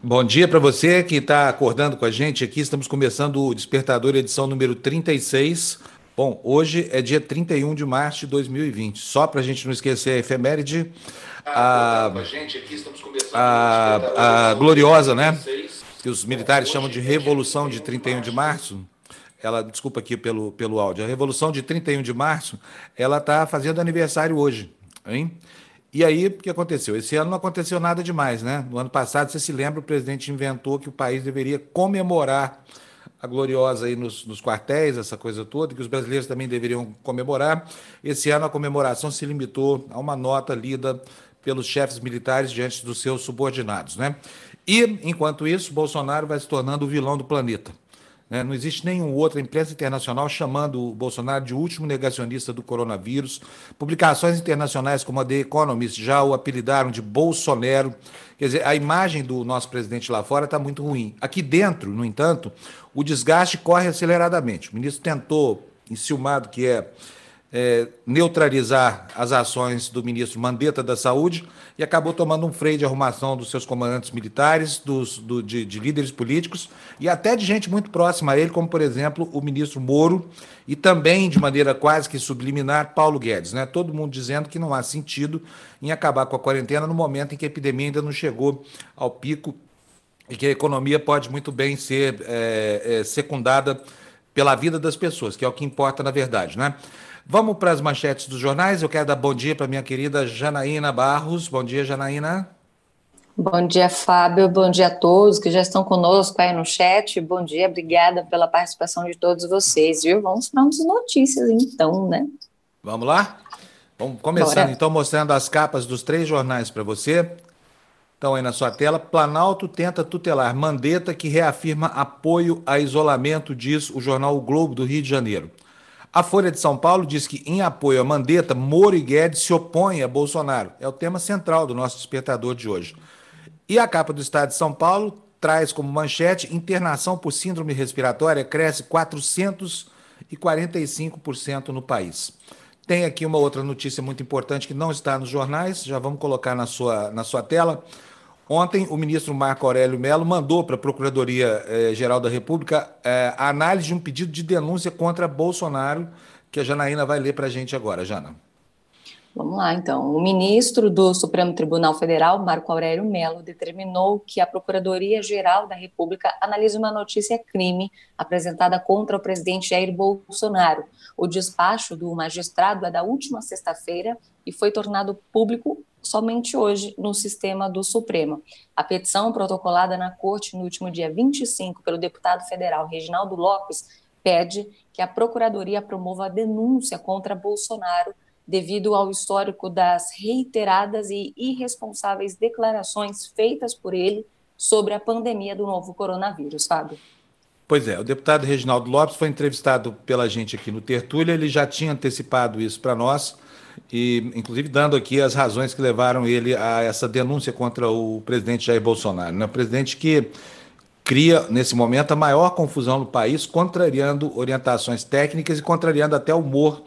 Bom dia para você que está acordando com a gente aqui. Estamos começando o Despertador, edição número 36. Bom, hoje é dia 31 de março de 2020. Só para a gente não esquecer a efeméride, a, a, a gloriosa, né? Que os militares chamam de Revolução de 31 de março. Ela, desculpa aqui pelo, pelo áudio. A Revolução de 31 de março, ela está fazendo aniversário hoje, hein? E aí, o que aconteceu? Esse ano não aconteceu nada demais, né? No ano passado, você se lembra, o presidente inventou que o país deveria comemorar a gloriosa aí nos, nos, quartéis, essa coisa toda, que os brasileiros também deveriam comemorar. Esse ano a comemoração se limitou a uma nota lida pelos chefes militares diante dos seus subordinados, né? E, enquanto isso, Bolsonaro vai se tornando o vilão do planeta. Né? Não existe nenhum outro, a imprensa internacional chamando o Bolsonaro de último negacionista do coronavírus. Publicações internacionais como a The Economist já o apelidaram de Bolsonaro. Quer dizer, a imagem do nosso presidente lá fora está muito ruim. Aqui dentro, no entanto, o desgaste corre aceleradamente. O ministro tentou, enciumado que é é, neutralizar as ações do ministro Mandetta da Saúde e acabou tomando um freio de arrumação dos seus comandantes militares, dos, do, de, de, líderes políticos e até de gente muito próxima a ele, como, por exemplo, o ministro Moro e também, de maneira quase que subliminar, Paulo Guedes. Né? Todo mundo dizendo que não há sentido em acabar com a quarentena no momento em que a epidemia ainda não chegou ao pico e que a economia pode muito bem ser é, é, secundada pela vida das pessoas, que é o que importa na verdade. Né? Vamos para as manchetes dos jornais. Eu quero dar bom dia para minha querida Janaína Barros. Bom dia, Janaína. Bom dia, Fábio. Bom dia a todos que já estão conosco aí no chat. Bom dia, obrigada pela participação de todos vocês, viu? Vamos para umas notícias, então, né? Vamos lá? Vamos começando, Bora. então, mostrando as capas dos três jornais para você. Estão aí na sua tela. Planalto tenta tutelar Mandetta, que reafirma apoio a isolamento, diz o jornal o Globo do Rio de Janeiro. A Folha de São Paulo diz que, em apoio a Mandetta, Moro e Guedes se opõem a Bolsonaro. É o tema central do nosso despertador de hoje. E a capa do Estado de São Paulo traz como manchete: internação por síndrome respiratória cresce 445% no país. Tem aqui uma outra notícia muito importante que não está nos jornais, já vamos colocar na sua, na sua tela. Ontem, o ministro Marco Aurélio Mello mandou para a Procuradoria-Geral eh, da República eh, a análise de um pedido de denúncia contra Bolsonaro, que a Janaína vai ler para a gente agora. Jana. Vamos lá, então. O ministro do Supremo Tribunal Federal, Marco Aurélio Mello, determinou que a Procuradoria-Geral da República analise uma notícia crime apresentada contra o presidente Jair Bolsonaro. O despacho do magistrado é da última sexta-feira e foi tornado público somente hoje no sistema do Supremo. A petição protocolada na Corte no último dia 25 pelo deputado federal Reginaldo Lopes pede que a Procuradoria promova a denúncia contra Bolsonaro devido ao histórico das reiteradas e irresponsáveis declarações feitas por ele sobre a pandemia do novo coronavírus, Fábio. Pois é, o deputado Reginaldo Lopes foi entrevistado pela gente aqui no Tertúlia, ele já tinha antecipado isso para nós e inclusive dando aqui as razões que levaram ele a essa denúncia contra o presidente Jair Bolsonaro. Né? O presidente que cria, nesse momento, a maior confusão no país, contrariando orientações técnicas e contrariando até o humor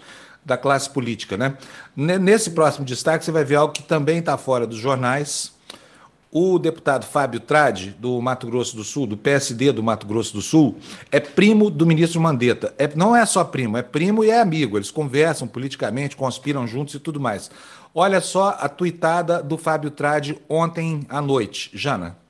da classe política. Né? Nesse próximo destaque, você vai ver algo que também está fora dos jornais, o deputado Fábio Trade, do Mato Grosso do Sul, do PSD do Mato Grosso do Sul, é primo do ministro Mandetta. É, não é só primo, é primo e é amigo. Eles conversam politicamente, conspiram juntos e tudo mais. Olha só a tuitada do Fábio Trade ontem à noite. Jana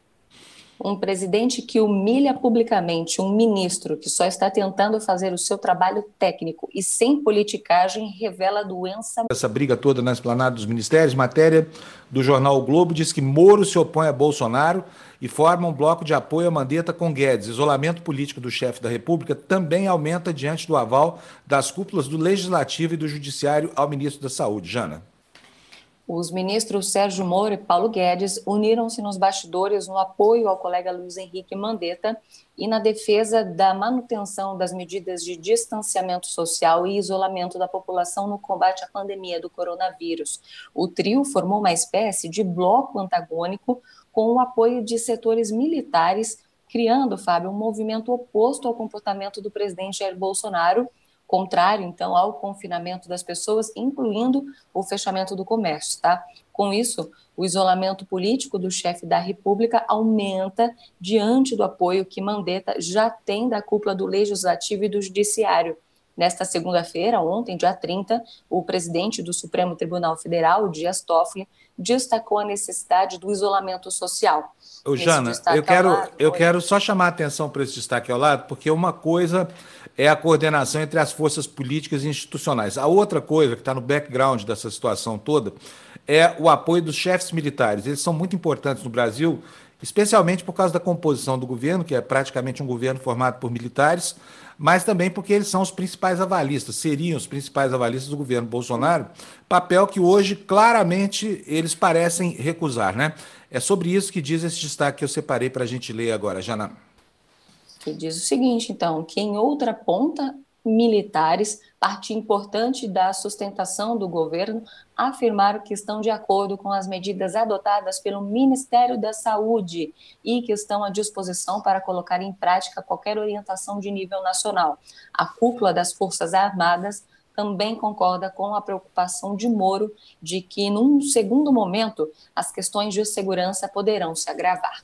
um presidente que humilha publicamente um ministro que só está tentando fazer o seu trabalho técnico e sem politicagem revela doença. Essa briga toda na esplanada dos ministérios, matéria do jornal o Globo diz que Moro se opõe a Bolsonaro e forma um bloco de apoio a Mandetta com Guedes. Isolamento político do chefe da República também aumenta diante do aval das cúpulas do Legislativo e do Judiciário ao ministro da Saúde. Jana. Os ministros Sérgio Moro e Paulo Guedes uniram-se nos bastidores no apoio ao colega Luiz Henrique Mandetta e na defesa da manutenção das medidas de distanciamento social e isolamento da população no combate à pandemia do coronavírus. O trio formou uma espécie de bloco antagônico com o apoio de setores militares, criando, Fábio, um movimento oposto ao comportamento do presidente Jair Bolsonaro contrário, então, ao confinamento das pessoas, incluindo o fechamento do comércio, tá? Com isso, o isolamento político do chefe da República aumenta diante do apoio que Mandetta já tem da cúpula do Legislativo e do Judiciário. Nesta segunda-feira, ontem, dia 30, o presidente do Supremo Tribunal Federal, Dias Toffoli, destacou a necessidade do isolamento social. Ô, Jana, eu quero, lado, eu quero só chamar a atenção para esse destaque ao lado, porque uma coisa é a coordenação entre as forças políticas e institucionais. A outra coisa que está no background dessa situação toda é o apoio dos chefes militares. Eles são muito importantes no Brasil, especialmente por causa da composição do governo, que é praticamente um governo formado por militares, mas também porque eles são os principais avalistas, seriam os principais avalistas do governo Bolsonaro, papel que hoje claramente eles parecem recusar. Né? É sobre isso que diz esse destaque que eu separei para a gente ler agora, Jana. Que diz o seguinte, então, que em outra ponta militares, parte importante da sustentação do governo, afirmaram que estão de acordo com as medidas adotadas pelo Ministério da Saúde e que estão à disposição para colocar em prática qualquer orientação de nível nacional. A cúpula das Forças Armadas também concorda com a preocupação de Moro de que, num segundo momento, as questões de segurança poderão se agravar.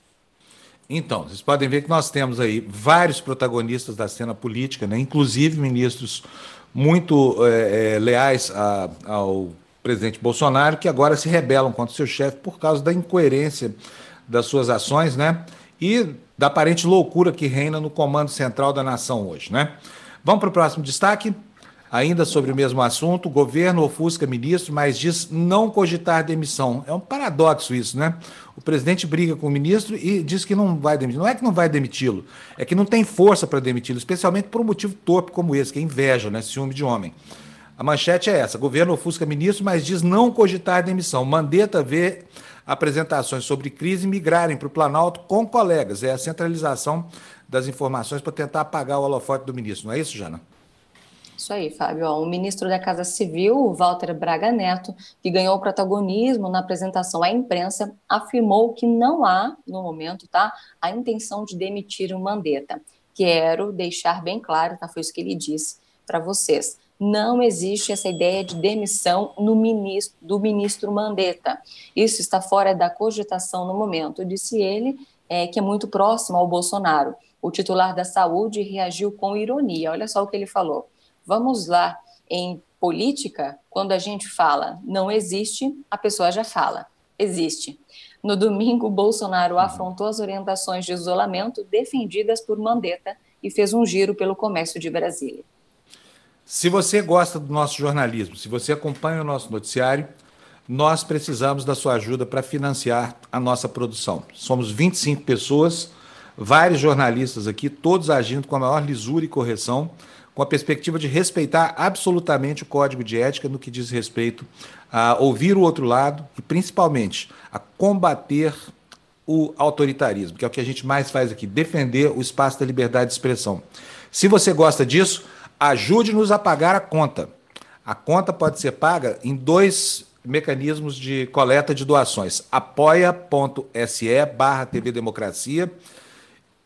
Então, vocês podem ver que nós temos aí vários protagonistas da cena política, né? inclusive ministros muito é, é, leais a, ao presidente Bolsonaro, que agora se rebelam contra o seu chefe por causa da incoerência das suas ações, né? E da aparente loucura que reina no comando central da nação hoje, né? Vamos para o próximo destaque. Ainda sobre o mesmo assunto, o governo ofusca ministro, mas diz não cogitar demissão. É um paradoxo isso, né? O presidente briga com o ministro e diz que não vai demitir. Não é que não vai demiti-lo, é que não tem força para demiti-lo, especialmente por um motivo torpe como esse, que é inveja, né? Ciúme de homem. A manchete é essa: governo ofusca ministro, mas diz não cogitar demissão. Mandetta vê apresentações sobre crise migrarem para o Planalto com colegas. É a centralização das informações para tentar apagar o holofote do ministro. Não é isso, Jana? Isso aí, Fábio. o ministro da Casa Civil, Walter Braga Neto, que ganhou protagonismo na apresentação à imprensa, afirmou que não há, no momento, tá, a intenção de demitir o Mandetta. Quero deixar bem claro, tá, foi isso que ele disse para vocês. Não existe essa ideia de demissão no ministro, do ministro Mandetta. Isso está fora da cogitação no momento, disse ele, é, que é muito próximo ao Bolsonaro. O titular da saúde reagiu com ironia. Olha só o que ele falou. Vamos lá, em política, quando a gente fala não existe, a pessoa já fala existe. No domingo, Bolsonaro uhum. afrontou as orientações de isolamento defendidas por Mandetta e fez um giro pelo comércio de Brasília. Se você gosta do nosso jornalismo, se você acompanha o nosso noticiário, nós precisamos da sua ajuda para financiar a nossa produção. Somos 25 pessoas, vários jornalistas aqui, todos agindo com a maior lisura e correção com a perspectiva de respeitar absolutamente o código de ética no que diz respeito a ouvir o outro lado e, principalmente, a combater o autoritarismo, que é o que a gente mais faz aqui, defender o espaço da liberdade de expressão. Se você gosta disso, ajude-nos a pagar a conta. A conta pode ser paga em dois mecanismos de coleta de doações: apoia.se barra TV Democracia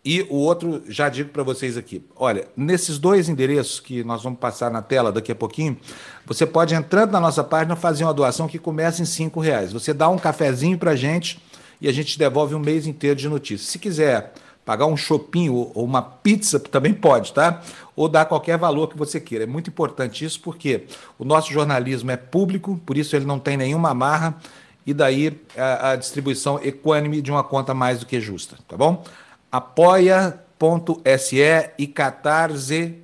e o outro, já digo para vocês aqui: olha, nesses dois endereços que nós vamos passar na tela daqui a pouquinho, você pode, entrando na nossa página, fazer uma doação que começa em cinco reais. Você dá um cafezinho para a gente e a gente devolve um mês inteiro de notícias. Se quiser pagar um shopping ou uma pizza, também pode, tá? Ou dar qualquer valor que você queira. É muito importante isso porque o nosso jornalismo é público, por isso ele não tem nenhuma amarra e daí a, a distribuição equânime de uma conta mais do que justa, tá bom? apoia.se e catarse.me,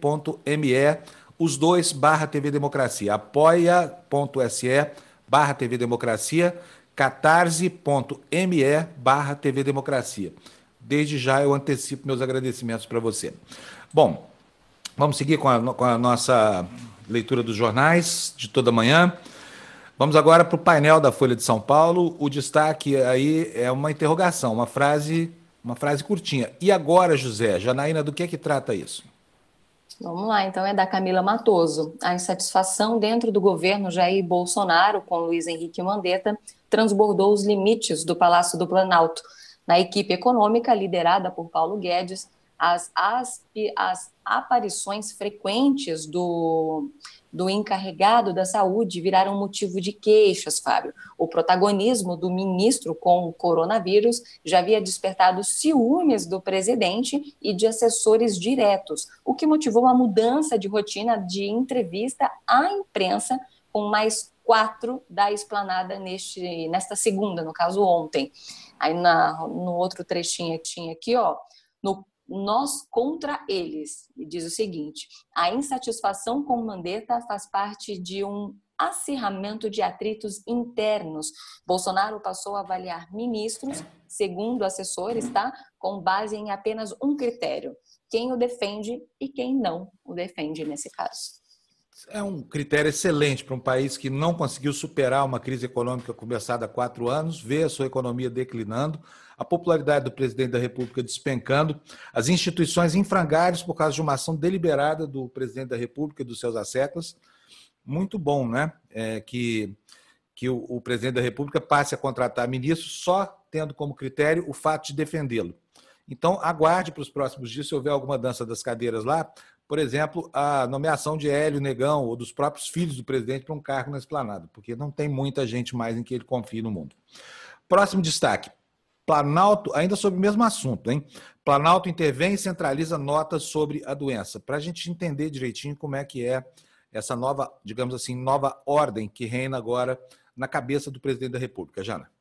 os dois barra TV Democracia. apoia.se barra TV Democracia, catarse.me barra TV Democracia. Desde já eu antecipo meus agradecimentos para você. Bom, vamos seguir com a, com a nossa leitura dos jornais de toda manhã. Vamos agora para o painel da Folha de São Paulo. O destaque aí é uma interrogação, uma frase uma frase curtinha. E agora, José, Janaína, do que é que trata isso? Vamos lá, então é da Camila Matoso. A insatisfação dentro do governo Jair Bolsonaro com Luiz Henrique Mandetta transbordou os limites do Palácio do Planalto. Na equipe econômica, liderada por Paulo Guedes, as, as, as aparições frequentes do, do encarregado da saúde viraram motivo de queixas, Fábio. O protagonismo do ministro com o coronavírus já havia despertado ciúmes do presidente e de assessores diretos, o que motivou a mudança de rotina de entrevista à imprensa com mais quatro da esplanada neste, nesta segunda, no caso ontem. Aí na, no outro trechinho tinha aqui, ó, no nós contra eles. E diz o seguinte: a insatisfação com Mandetta faz parte de um acirramento de atritos internos. Bolsonaro passou a avaliar ministros, segundo assessores, tá? Com base em apenas um critério: quem o defende e quem não o defende nesse caso. É um critério excelente para um país que não conseguiu superar uma crise econômica começada há quatro anos, ver a sua economia declinando, a popularidade do presidente da República despencando, as instituições em frangalhos por causa de uma ação deliberada do presidente da República e dos seus asseclas. Muito bom, né? É, que que o, o presidente da República passe a contratar ministros só tendo como critério o fato de defendê-lo. Então, aguarde para os próximos dias, se houver alguma dança das cadeiras lá, por exemplo, a nomeação de Hélio Negão ou dos próprios filhos do presidente para um cargo na esplanada, porque não tem muita gente mais em que ele confie no mundo. Próximo destaque. Planalto, ainda sobre o mesmo assunto, hein? Planalto intervém e centraliza notas sobre a doença, para a gente entender direitinho como é que é essa nova, digamos assim, nova ordem que reina agora na cabeça do presidente da República. Jana.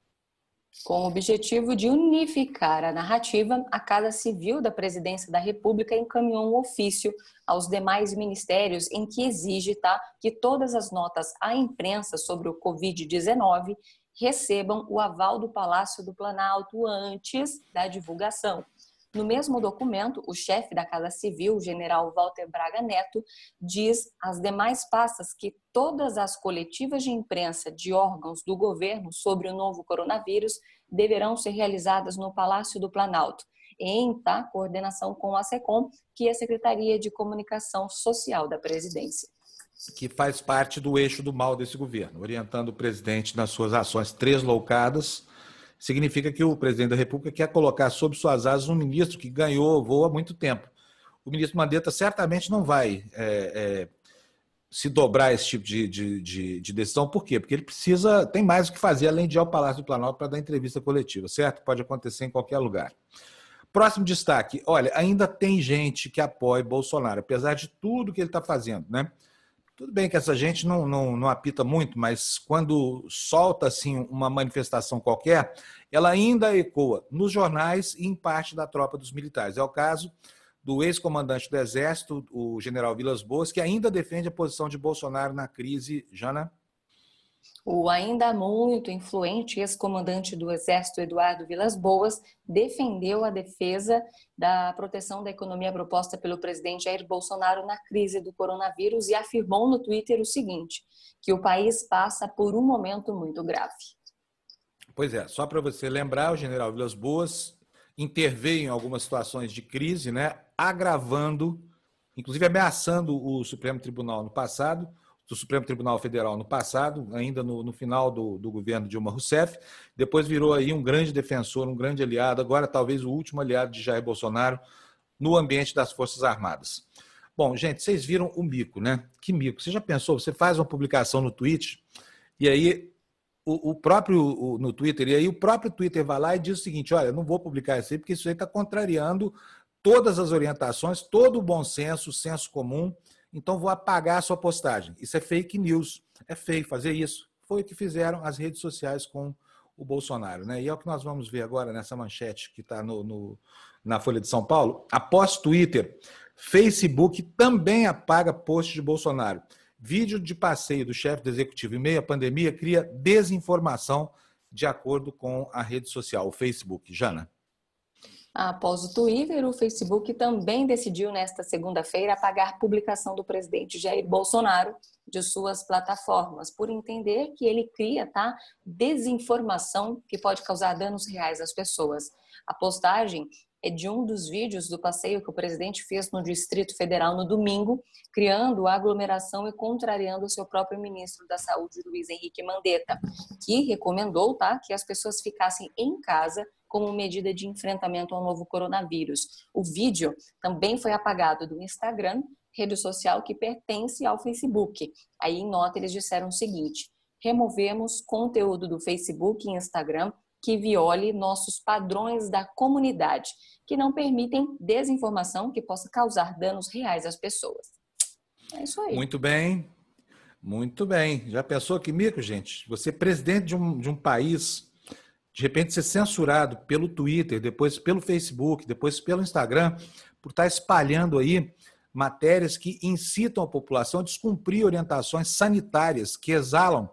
Com o objetivo de unificar a narrativa, a Casa Civil da Presidência da República encaminhou um ofício aos demais ministérios em que exige tá, que todas as notas à imprensa sobre o Covid-19 recebam o aval do Palácio do Planalto antes da divulgação. No mesmo documento, o chefe da Casa Civil, o general Walter Braga Neto, diz às demais pastas que todas as coletivas de imprensa de órgãos do governo sobre o novo coronavírus deverão ser realizadas no Palácio do Planalto, em tá, coordenação com a SECOM, que é a Secretaria de Comunicação Social da Presidência que faz parte do eixo do mal desse governo, orientando o presidente nas suas ações tresloucadas, significa que o presidente da República quer colocar sob suas asas um ministro que ganhou voo há muito tempo. O ministro Mandetta certamente não vai é, é, se dobrar esse tipo de, de, de, de, decisão. Por quê? Porque ele precisa, tem mais o que fazer além de ir ao Palácio do Planalto para dar entrevista coletiva, certo? Pode acontecer em qualquer lugar. Próximo destaque. Olha, ainda tem gente que apoia Bolsonaro, apesar de tudo que ele está fazendo, né? Tudo bem que essa gente não, não, não apita muito, mas quando solta assim uma manifestação qualquer, ela ainda ecoa nos jornais e em parte da tropa dos militares. É o caso do ex-comandante do Exército, o general Vilas Boas, que ainda defende a posição de Bolsonaro na crise. Jana? O ainda muito influente ex-comandante do Exército, Eduardo Vilas Boas, defendeu a defesa da proteção da economia proposta pelo presidente Jair Bolsonaro na crise do coronavírus e afirmou no Twitter o seguinte: que o país passa por um momento muito grave. Pois é, só para você lembrar, o general Vilas Boas interveio em algumas situações de crise, né, agravando, inclusive ameaçando o Supremo Tribunal no passado do Supremo Tribunal Federal no passado, ainda no, no final do, do, governo Dilma Rousseff, depois virou aí um grande defensor, um grande aliado, agora talvez o último aliado de Jair Bolsonaro no ambiente das Forças Armadas. Bom, gente, vocês viram o mico, né? Que mico. Você já pensou? Você faz uma publicação no Twitter e aí o, o próprio o, no Twitter, e aí o próprio Twitter vai lá e diz o seguinte: olha, não vou publicar isso aí porque isso aí está contrariando todas as orientações, todo o bom senso, o senso comum então vou apagar a sua postagem. Isso é fake news. É feio fazer isso. Foi o que fizeram as redes sociais com o Bolsonaro. Né? E é o que nós vamos ver agora nessa manchete que está no, no, na Folha de São Paulo. Após Twitter, Facebook também apaga post de Bolsonaro. Vídeo de passeio do chefe do executivo em meio à pandemia cria desinformação de acordo com a rede social, o Facebook. Jana. Após o Twitter, o Facebook também decidiu nesta segunda-feira apagar publicação do presidente Jair Bolsonaro de suas plataformas, por entender que ele cria tá, desinformação que pode causar danos reais às pessoas. A postagem é de um dos vídeos do passeio que o presidente fez no Distrito Federal no domingo, criando aglomeração e contrariando o seu próprio ministro da Saúde, Luiz Henrique Mandetta, que recomendou tá, que as pessoas ficassem em casa como medida de enfrentamento ao novo coronavírus. O vídeo também foi apagado do Instagram, rede social que pertence ao Facebook. Aí em nota eles disseram o seguinte: removemos conteúdo do Facebook e Instagram que viole nossos padrões da comunidade, que não permitem desinformação que possa causar danos reais às pessoas. É isso aí. Muito bem, muito bem. Já pensou que mico, gente? Você é presidente de um, de um país, de repente ser censurado pelo Twitter, depois pelo Facebook, depois pelo Instagram, por estar espalhando aí matérias que incitam a população a descumprir orientações sanitárias que exalam,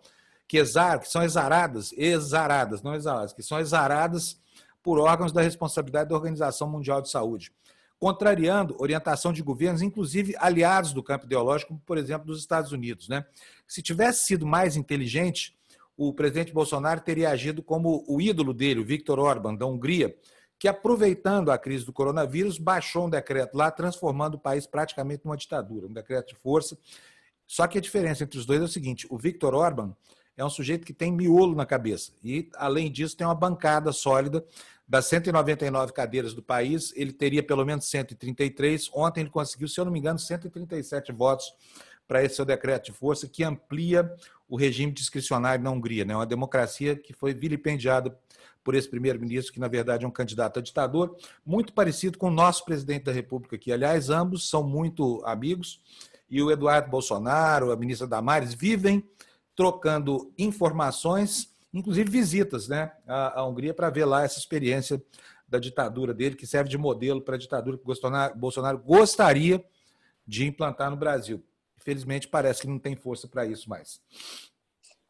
que exaram, que são exaradas, exaradas, não exaladas, que são exaradas por órgãos da responsabilidade da Organização Mundial de Saúde contrariando orientação de governos, inclusive aliados do campo ideológico, como por exemplo dos Estados Unidos. Né? Se tivesse sido mais inteligente, o presidente Bolsonaro teria agido como o ídolo dele, o Viktor Orban, da Hungria, que aproveitando a crise do coronavírus, baixou um decreto lá, transformando o país praticamente numa ditadura, um decreto de força. Só que a diferença entre os dois é o seguinte: o Viktor Orban é um sujeito que tem miolo na cabeça. E, além disso, tem uma bancada sólida. Das 199 cadeiras do país, ele teria pelo menos 133. Ontem ele conseguiu, se eu não me engano, 137 votos para esse seu decreto de força, que amplia o regime discricionário na Hungria. Né? Uma democracia que foi vilipendiada por esse primeiro-ministro, que na verdade é um candidato a ditador, muito parecido com o nosso presidente da República aqui. Aliás, ambos são muito amigos. E o Eduardo Bolsonaro, a ministra Damares, vivem trocando informações, inclusive visitas né, à, Hungria para ver lá essa experiência da ditadura dele, que serve de modelo para a ditadura que Bolsonaro gostaria de implantar no Brasil. Infelizmente, parece que não tem força para isso mais.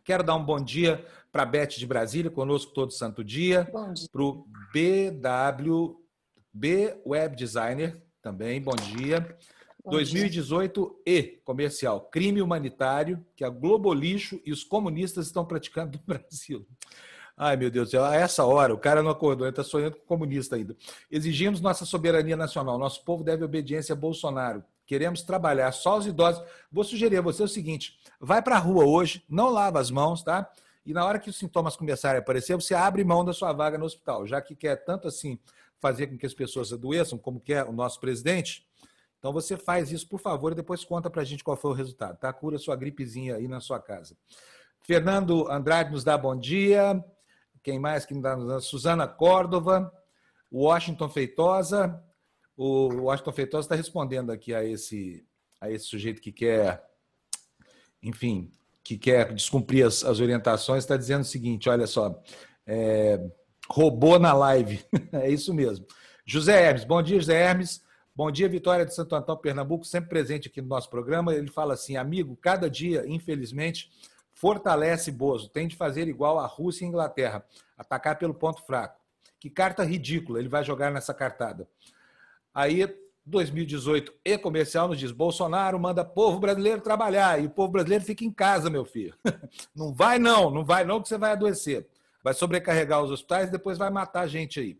Quero dar um bom dia para a Beth de Brasília, conosco todo santo dia. dia. Para o BW, B Web Designer, também, bom dia. 2018 e comercial, crime humanitário que a Globo Lixo e os comunistas estão praticando no Brasil. Ai, meu Deus do céu, a essa hora, o cara não acordou, ele está sonhando com comunista ainda. Exigimos nossa soberania nacional, nosso povo deve obediência a Bolsonaro. Queremos trabalhar só os idosos. Vou sugerir a você o seguinte: vai para a rua hoje, não lava as mãos, tá? E na hora que os sintomas começarem a aparecer, você abre mão da sua vaga no hospital, já que quer tanto assim fazer com que as pessoas adoeçam, como quer o nosso presidente então você faz isso, por favor, e depois conta para a gente qual foi o resultado, tá? Cura sua gripezinha aí na sua casa. Fernando Andrade nos dá bom dia. Quem mais que nos dá? Suzana Córdova, Washington Feitosa. O Washington Feitosa está respondendo aqui a esse, a esse sujeito que quer, enfim, que quer descumprir as, as orientações, está dizendo o seguinte: olha só, é, roubou na live. é isso mesmo. José Hermes, bom dia, José Hermes. Bom dia, Vitória de Santo Antão, Pernambuco, sempre presente aqui no nosso programa. Ele fala assim: amigo, cada dia, infelizmente, fortalece Bozo. Tem de fazer igual a Rússia e Inglaterra, atacar pelo ponto fraco. Que carta ridícula ele vai jogar nessa cartada. Aí, 2018 e comercial nos diz: Bolsonaro manda povo brasileiro trabalhar e o povo brasileiro fica em casa, meu filho. Não vai, não, não vai, não, que você vai adoecer. Vai sobrecarregar os hospitais e depois vai matar a gente aí.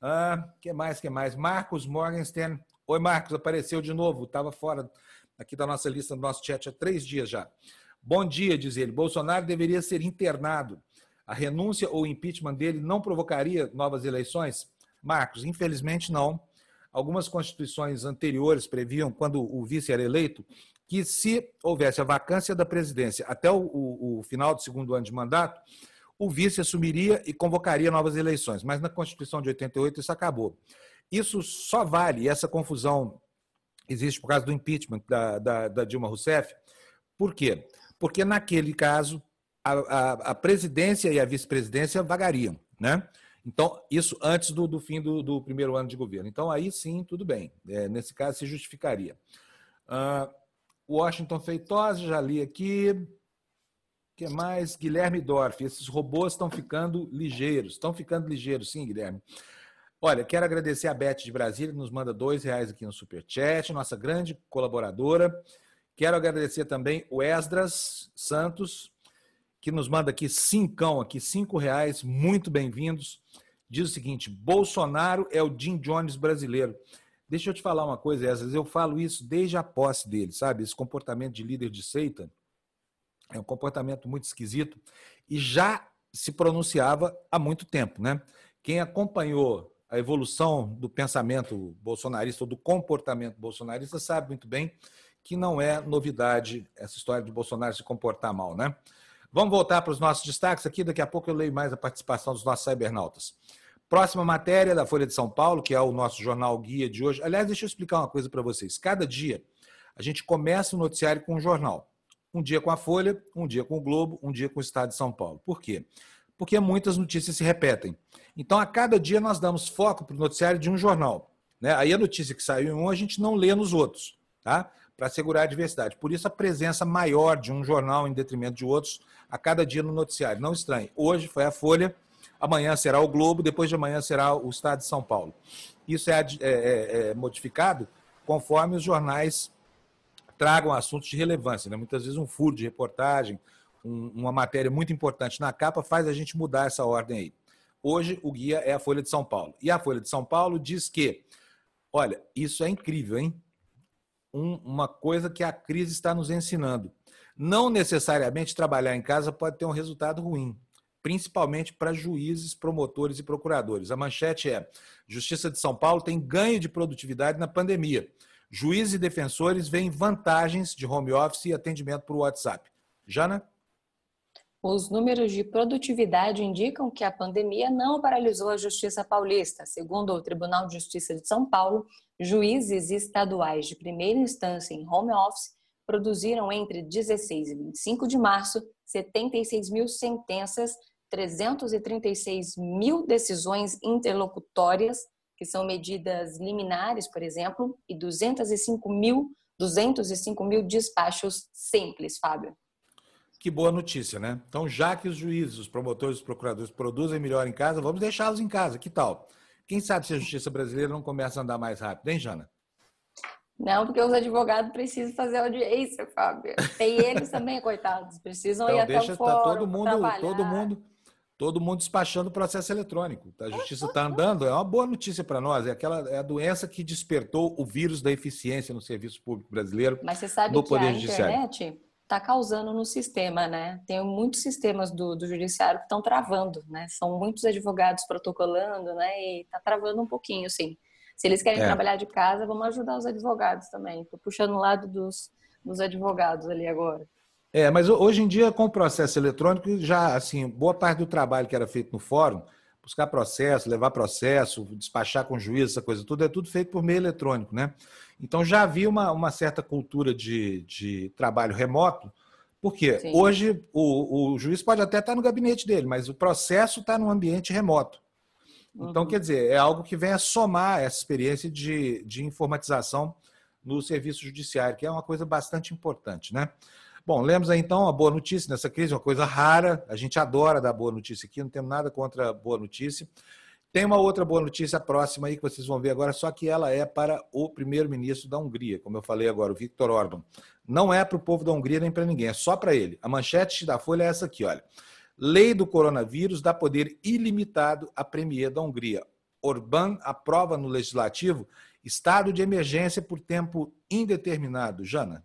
Ah, que mais, que mais? Marcos Morgenstern. Oi, Marcos, apareceu de novo. Estava fora aqui da nossa lista, do nosso chat há três dias já. Bom dia, diz ele. Bolsonaro deveria ser internado. A renúncia ou impeachment dele não provocaria novas eleições? Marcos, infelizmente não. Algumas constituições anteriores previam, quando o vice era eleito, que se houvesse a vacância da presidência até o, o, o final do segundo ano de mandato, o vice assumiria e convocaria novas eleições. Mas na Constituição de 88 isso acabou. Isso só vale, essa confusão existe por causa do impeachment da, da, da Dilma Rousseff. Por quê? Porque naquele caso a, a, a presidência e a vice-presidência vagariam, né? Então, isso antes do, do fim do, do, primeiro ano de governo. Então, aí sim, tudo bem. É, nesse caso, se justificaria. Uh, Washington Feitosa, já li aqui que mais? Guilherme Dorf. Esses robôs estão ficando ligeiros. Estão ficando ligeiros, sim, Guilherme. Olha, quero agradecer a Beth de Brasília, que nos manda dois reais aqui no Superchat, nossa grande colaboradora. Quero agradecer também o Esdras Santos, que nos manda aqui cincão, aqui, cinco reais, muito bem-vindos. Diz o seguinte: Bolsonaro é o Jim Jones brasileiro. Deixa eu te falar uma coisa, Esdras, eu falo isso desde a posse dele, sabe? Esse comportamento de líder de seita é um comportamento muito esquisito e já se pronunciava há muito tempo, né? Quem acompanhou a evolução do pensamento bolsonarista ou do comportamento bolsonarista sabe muito bem que não é novidade essa história de Bolsonaro se comportar mal, né? Vamos voltar para os nossos destaques aqui, daqui a pouco eu leio mais a participação dos nossos cybernautas. Próxima matéria da Folha de São Paulo, que é o nosso jornal guia de hoje. Aliás, deixa eu explicar uma coisa para vocês. Cada dia a gente começa o noticiário com um jornal. Um dia com a Folha, um dia com o Globo, um dia com o Estado de São Paulo. Por quê? Porque muitas notícias se repetem. Então, a cada dia nós damos foco para o noticiário de um jornal. Né? Aí a notícia que saiu em um, a gente não lê nos outros, tá? Para assegurar a diversidade. Por isso, a presença maior de um jornal em detrimento de outros a cada dia no noticiário. Não estranhe. Hoje foi a Folha, amanhã será o Globo, depois de amanhã será o Estado de São Paulo. Isso é, é, é, é modificado conforme os jornais tragam assuntos de relevância. Né? Muitas vezes um furo de reportagem, um, uma matéria muito importante na capa faz a gente mudar essa ordem aí. Hoje o guia é a Folha de São Paulo. E a Folha de São Paulo diz que, olha, isso é incrível, hein? Um, uma coisa que a crise está nos ensinando. Não necessariamente trabalhar em casa pode ter um resultado ruim, principalmente para juízes, promotores e procuradores. A manchete é: Justiça de São Paulo tem ganho de produtividade na pandemia. Juízes e defensores veem vantagens de home office e atendimento por WhatsApp. Jana? Os números de produtividade indicam que a pandemia não paralisou a Justiça Paulista. Segundo o Tribunal de Justiça de São Paulo, juízes estaduais de primeira instância em home office produziram entre 16 e 25 de março 76 mil sentenças, 336 mil decisões interlocutórias que são medidas liminares, por exemplo, e 205 mil, 205 mil despachos simples, Fábio. Que boa notícia, né? Então, já que os juízes, os promotores, os procuradores produzem melhor em casa, vamos deixá-los em casa. Que tal? Quem sabe se a justiça brasileira não começa a andar mais rápido, hein, Jana? Não, porque os advogados precisam fazer audiência, Fábio. Tem eles também, coitados, precisam então, ir até deixa, o fórum, tá todo mundo, trabalhar. todo mundo, todo mundo despachando o processo eletrônico. A justiça está andando, é uma boa notícia para nós. É aquela é a doença que despertou o vírus da eficiência no serviço público brasileiro. Mas você sabe no que Poder a Judiciário. Está causando no sistema, né? Tem muitos sistemas do, do judiciário que estão travando, né? São muitos advogados protocolando, né? E está travando um pouquinho, sim. Se eles querem é. trabalhar de casa, vamos ajudar os advogados também. Estou puxando o lado dos, dos advogados ali agora. É, mas hoje em dia, com o processo eletrônico, já, assim, boa parte do trabalho que era feito no fórum, buscar processo, levar processo, despachar com juiz, essa coisa tudo, é tudo feito por meio eletrônico, né? Então já havia uma, uma certa cultura de, de trabalho remoto, porque Sim. hoje o, o juiz pode até estar no gabinete dele, mas o processo está num ambiente remoto. Então, uhum. quer dizer, é algo que vem a somar essa experiência de, de informatização no serviço judiciário, que é uma coisa bastante importante, né? Bom, lemos aí então a boa notícia nessa crise, uma coisa rara. A gente adora dar boa notícia aqui, não temos nada contra a boa notícia. Tem uma outra boa notícia próxima aí que vocês vão ver agora, só que ela é para o primeiro-ministro da Hungria, como eu falei agora, o Viktor Orban. Não é para o povo da Hungria nem para ninguém, é só para ele. A manchete da Folha é essa aqui, olha. Lei do coronavírus dá poder ilimitado à Premier da Hungria. Orbán aprova no legislativo estado de emergência por tempo indeterminado. Jana.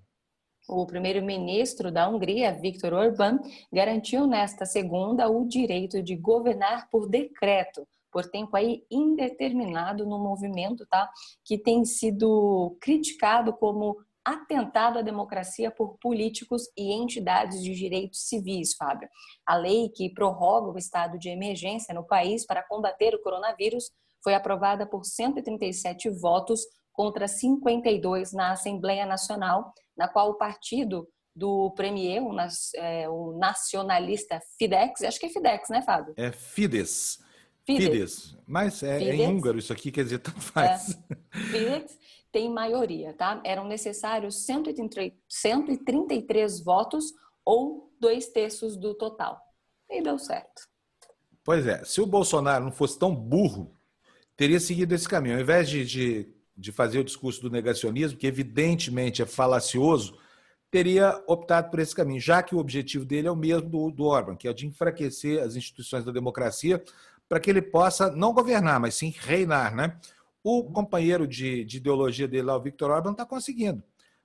O primeiro-ministro da Hungria, Viktor Orbán, garantiu nesta segunda o direito de governar por decreto, por tempo aí indeterminado no movimento, tá? Que tem sido criticado como atentado à democracia por políticos e entidades de direitos civis, Fábio. A lei que prorroga o estado de emergência no país para combater o coronavírus foi aprovada por 137 votos contra 52 na Assembleia Nacional, na qual o partido do Premier, o, é, o nacionalista Fidex, acho que é Fidex, né, Fábio? É Fides. Fides. Fides. Mas é, Fides. é, em húngaro isso aqui, quer dizer, tanto faz. É. Fidex tem maioria, tá? Eram necessários 133 votos ou dois terços do total. E deu certo. Pois é, se o Bolsonaro não fosse tão burro, teria seguido esse caminho. Ao invés de, de de fazer o discurso do negacionismo, que evidentemente é falacioso, teria optado por esse caminho, já que o objetivo dele é o mesmo do, do Orban, que é o de enfraquecer as instituições da democracia para que ele possa não governar, mas sim reinar. Né? O companheiro de, de ideologia dele lá, o Victor Orban, está conseguindo.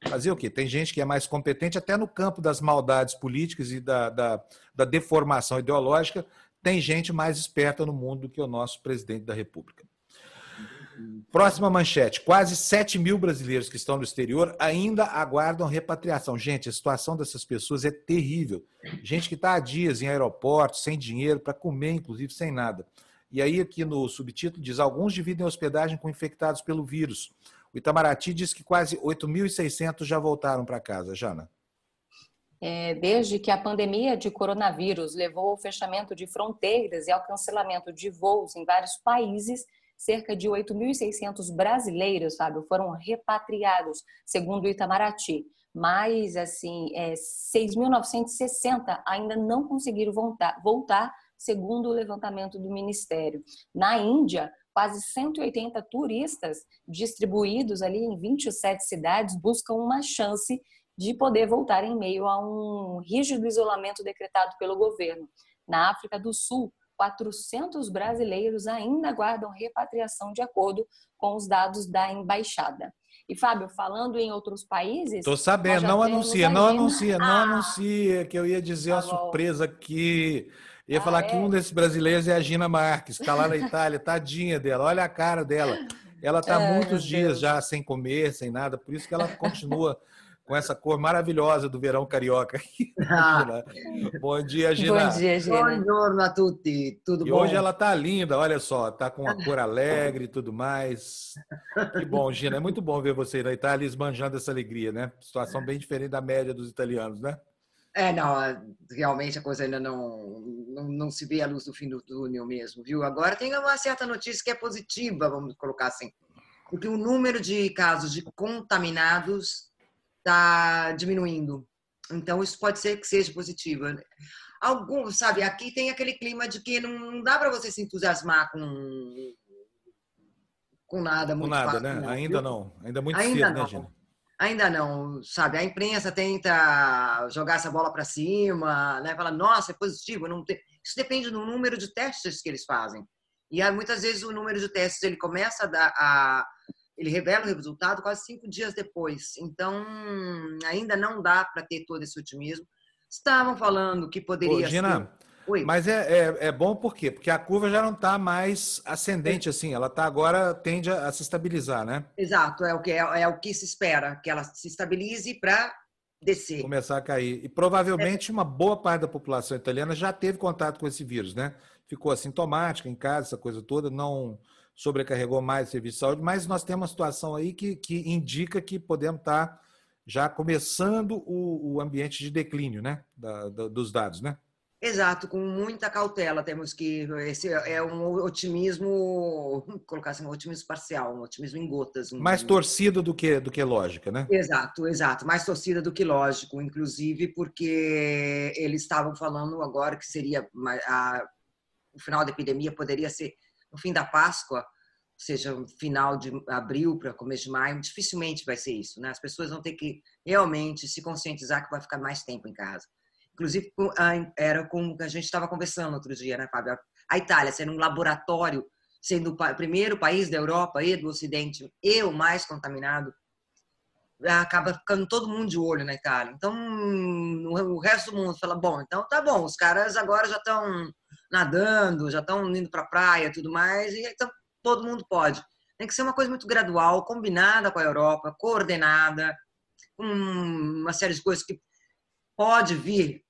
Fazer o quê? Tem gente que é mais competente até no campo das maldades políticas e da, da, da deformação ideológica, tem gente mais esperta no mundo do que o nosso presidente da República. Próxima manchete. Quase 7 mil brasileiros que estão no exterior ainda aguardam repatriação. Gente, a situação dessas pessoas é terrível. Gente que está há dias em aeroportos, sem dinheiro, para comer, inclusive, sem nada. E aí, aqui no subtítulo, diz: alguns dividem hospedagem com infectados pelo vírus. O Itamaraty diz que quase 8.600 já voltaram para casa. Jana. É, desde que a pandemia de coronavírus levou ao fechamento de fronteiras e ao cancelamento de voos em vários países, cerca de 8.600 brasileiros, Fábio, foram repatriados, segundo o Itamaraty. Mas, assim, é, 6.960 ainda não conseguiram voltar, voltar, segundo o levantamento do Ministério. Na Índia, quase 180 turistas distribuídos ali em 27 cidades buscam uma chance de poder voltar em meio a um rígido isolamento decretado pelo governo. Na África do Sul, 400 brasileiros ainda aguardam repatriação de acordo com os dados da embaixada. E Fábio, falando em outros países. Estou sabendo, não anuncia, não anuncia, não ah, anuncia, que eu ia dizer tá a surpresa que. Ia ah, falar é? que um desses brasileiros é a Gina Marques, está lá na Itália, tadinha dela, olha a cara dela. Ela está é, muitos dias já sem comer, sem nada, por isso que ela continua com essa cor maravilhosa do verão carioca. Ah. Bom dia, Gina. Bom dia, Gina. Buongiorno a tutti, tudo e bom? E hoje ela tá linda, olha só, tá com uma cor alegre e tudo mais. Que bom, Gina. É muito bom ver você na Itália esbanjando essa alegria, né? Situação bem diferente da média dos italianos, né? É, não, realmente a coisa ainda não, não, não se vê a luz do fim do túnel mesmo, viu? Agora tem uma certa notícia que é positiva, vamos colocar assim, porque o número de casos de contaminados está diminuindo. Então, isso pode ser que seja positivo. Algum, sabe, aqui tem aquele clima de que não dá para você se entusiasmar com, com nada muito Com nada, fácil, né? Não, Ainda viu? não. Ainda é muito Ainda cedo, né, não. né, Gina? Ainda não, sabe? A imprensa tenta jogar essa bola para cima, né? Fala, nossa, é positivo. Não tem... Isso depende do número de testes que eles fazem. E muitas vezes o número de testes ele começa a, dar, a ele revela o resultado quase cinco dias depois. Então, ainda não dá para ter todo esse otimismo. Estavam falando que poderia Ô, Gina, ser... Oi. Mas é, é, é, bom por quê? Porque a curva já não está mais ascendente assim, ela está agora, tende a, a, se estabilizar, né? Exato, é o que, é, é o que se espera, que ela se estabilize para descer. Começar a cair. E provavelmente uma boa parte da população italiana já teve contato com esse vírus, né? Ficou assintomática em casa, essa coisa toda, não sobrecarregou mais o serviço de saúde, mas nós temos uma situação aí que, que indica que podemos estar já começando o, o ambiente de declínio né? Da, da, dos dados, né? Exato, com muita cautela temos que esse é um otimismo, colocar assim, um otimismo parcial, um otimismo em gotas. Um... Mais torcida do que do que lógica, né? Exato, exato, mais torcida do que lógico, inclusive porque eles estavam falando agora que seria a, o final da epidemia poderia ser no fim da Páscoa, seja, final de abril para começo de maio, dificilmente vai ser isso, né? As pessoas vão ter que realmente se conscientizar que vai ficar mais tempo em casa. Inclusive, era como a gente estava conversando outro dia, né, Fábio? A Itália sendo um laboratório, sendo o primeiro país da Europa e do Ocidente e o mais contaminado, acaba ficando todo mundo de olho na Itália. Então, o resto do mundo fala: bom, então tá bom, os caras agora já estão nadando, já estão indo para a praia tudo mais, e então todo mundo pode. Tem que ser uma coisa muito gradual, combinada com a Europa, coordenada, com uma série de coisas que pode vir,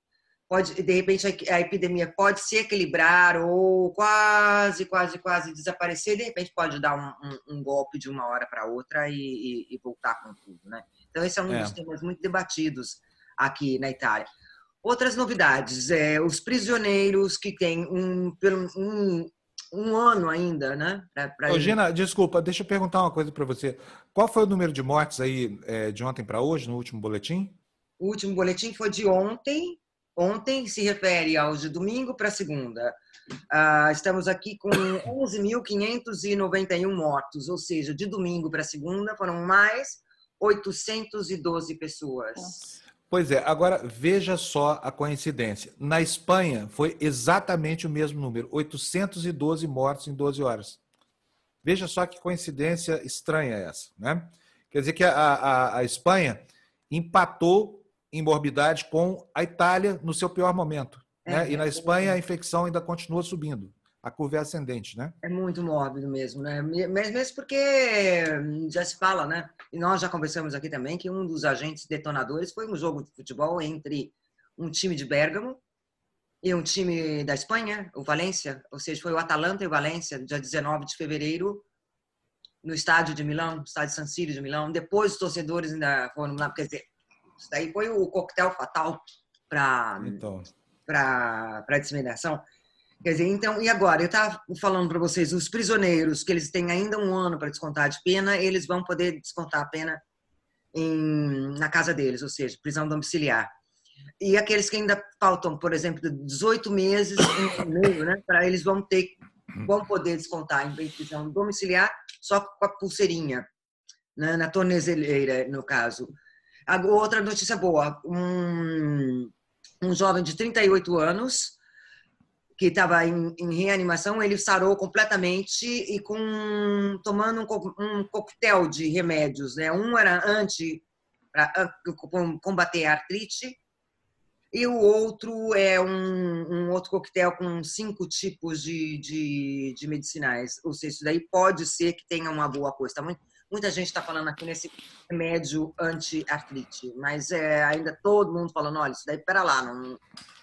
pode de repente a epidemia pode se equilibrar ou quase, quase, quase desaparecer, de repente pode dar um, um, um golpe de uma hora para outra e, e, e, voltar com tudo, né? Então esse é um é. dos temas muito debatidos aqui na Itália. Outras novidades, é, os prisioneiros que têm um, um, um ano ainda, né? Pra, pra Ô, Gina, desculpa, deixa eu perguntar uma coisa para você. Qual foi o número de mortes aí é, de ontem para hoje, no último boletim? O último boletim foi de ontem. Ontem se refere ao de domingo para segunda. Ah, estamos aqui com 11.591 mortos, ou seja, de domingo para segunda foram mais 812 pessoas. Nossa. Pois é, agora veja só a coincidência. Na Espanha foi exatamente o mesmo número, 812 mortos em 12 horas. Veja só que coincidência estranha essa, né? Quer dizer que a, a, a Espanha empatou em morbidade com a Itália no seu pior momento. É, né? E na Espanha a infecção ainda continua subindo. A curva é ascendente, né? É muito mórbido mesmo, né? Mesmo porque já se fala, né? E nós já conversamos aqui também que um dos agentes detonadores foi um jogo de futebol entre um time de Bérgamo e um time da Espanha, o Valência, ou seja, foi o Atalanta e o Valência, dia 19 de fevereiro, no estádio de Milão, estádio San Siro de Milão. Depois os torcedores ainda foram lá, quer dizer, isso daí foi o coquetel fatal para então. para disseminação. Quer dizer, então, e agora? Eu estava falando para vocês, os prisioneiros, que eles têm ainda um ano para descontar de pena, eles vão poder descontar a pena em, na casa deles, ou seja, prisão domiciliar. E aqueles que ainda faltam, por exemplo, 18 meses e meio, né, para eles vão ter, vão poder descontar em prisão domiciliar só com a pulseirinha, né, na tornezeleira, no caso. Outra notícia boa, um, um jovem de 38 anos que estava em, em, reanimação, ele sarou completamente e com tomando um, um coquetel de remédios, né? Um era anti para combater a artrite e o outro é um, um, outro coquetel com cinco tipos de, de, de, medicinais. Ou seja, isso daí pode ser que tenha uma boa coisa. Tá muito, muita gente está falando aqui nesse remédio anti-artrite, mas é, ainda todo mundo falando, olha, isso daí, pera lá, não,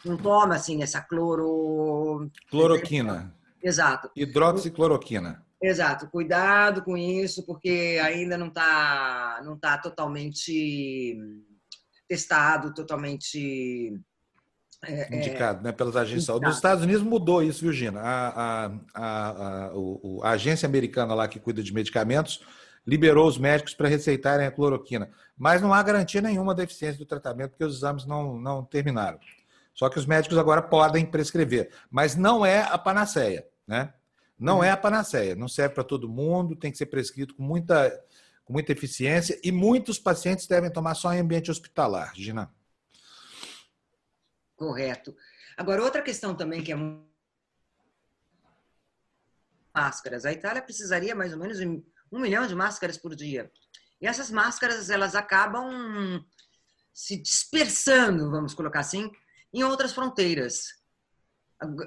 não toma assim essa cloro... Cloroquina. Exato. Hidroxicloroquina. Exato. Cuidado com isso, porque ainda não está não tá totalmente testado, totalmente é, é, indicado né, pelas agências de saúde. Nos Estados Unidos mudou isso, viu, Gina? A, a, a, a, a, agência americana lá que cuida de medicamentos liberou os médicos para receitarem a cloroquina. Mas não há garantia nenhuma da eficiência do tratamento, porque os exames não, não terminaram. Só que os médicos agora podem prescrever, mas não é a panaceia, né? Não uhum. é a panaceia, não serve para todo mundo, tem que ser prescrito com muita, com muita eficiência e muitos pacientes devem tomar só em ambiente hospitalar, Gina. Correto. Agora, outra questão também que é máscaras. A Itália precisaria mais ou menos um milhão de máscaras por dia. E essas máscaras, elas acabam se dispersando, vamos colocar assim, em outras fronteiras.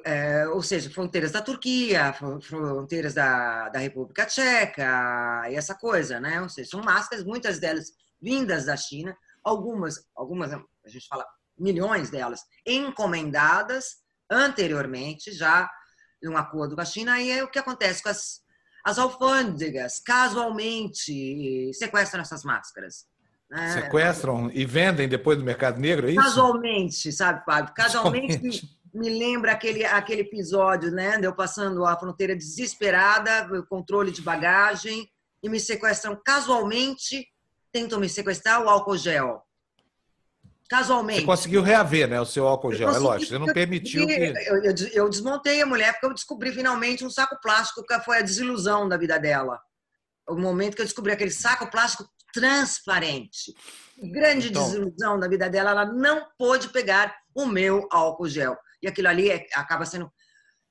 É, ou seja, fronteiras da Turquia, fronteiras da, da República Tcheca, e essa coisa, né? Ou seja, são máscaras, muitas delas vindas da China, algumas, algumas a gente fala milhões delas encomendadas anteriormente, já em um acordo com a China, e aí o que acontece com as, as alfândegas, casualmente sequestram essas máscaras. É, Sequestram e vendem depois no mercado negro, é isso? Casualmente, sabe, Fábio? Casualmente, Casualmente. Me, lembra aquele, aquele episódio, né? De eu passando a fronteira desesperada, controle de bagagem, e me sequestram casualmente, tentam me sequestrar o álcool gel. Casualmente. Você conseguiu reaver, né? O seu álcool gel, é lógico. Você não permitiu que. Eu, eu, eu desmontei a mulher porque eu descobri finalmente um saco plástico que foi a desilusão da vida dela. O momento que eu descobri aquele saco plástico transparente. Grande então, desilusão da vida dela, ela não pôde pegar o meu álcool gel. E aquilo ali é, acaba sendo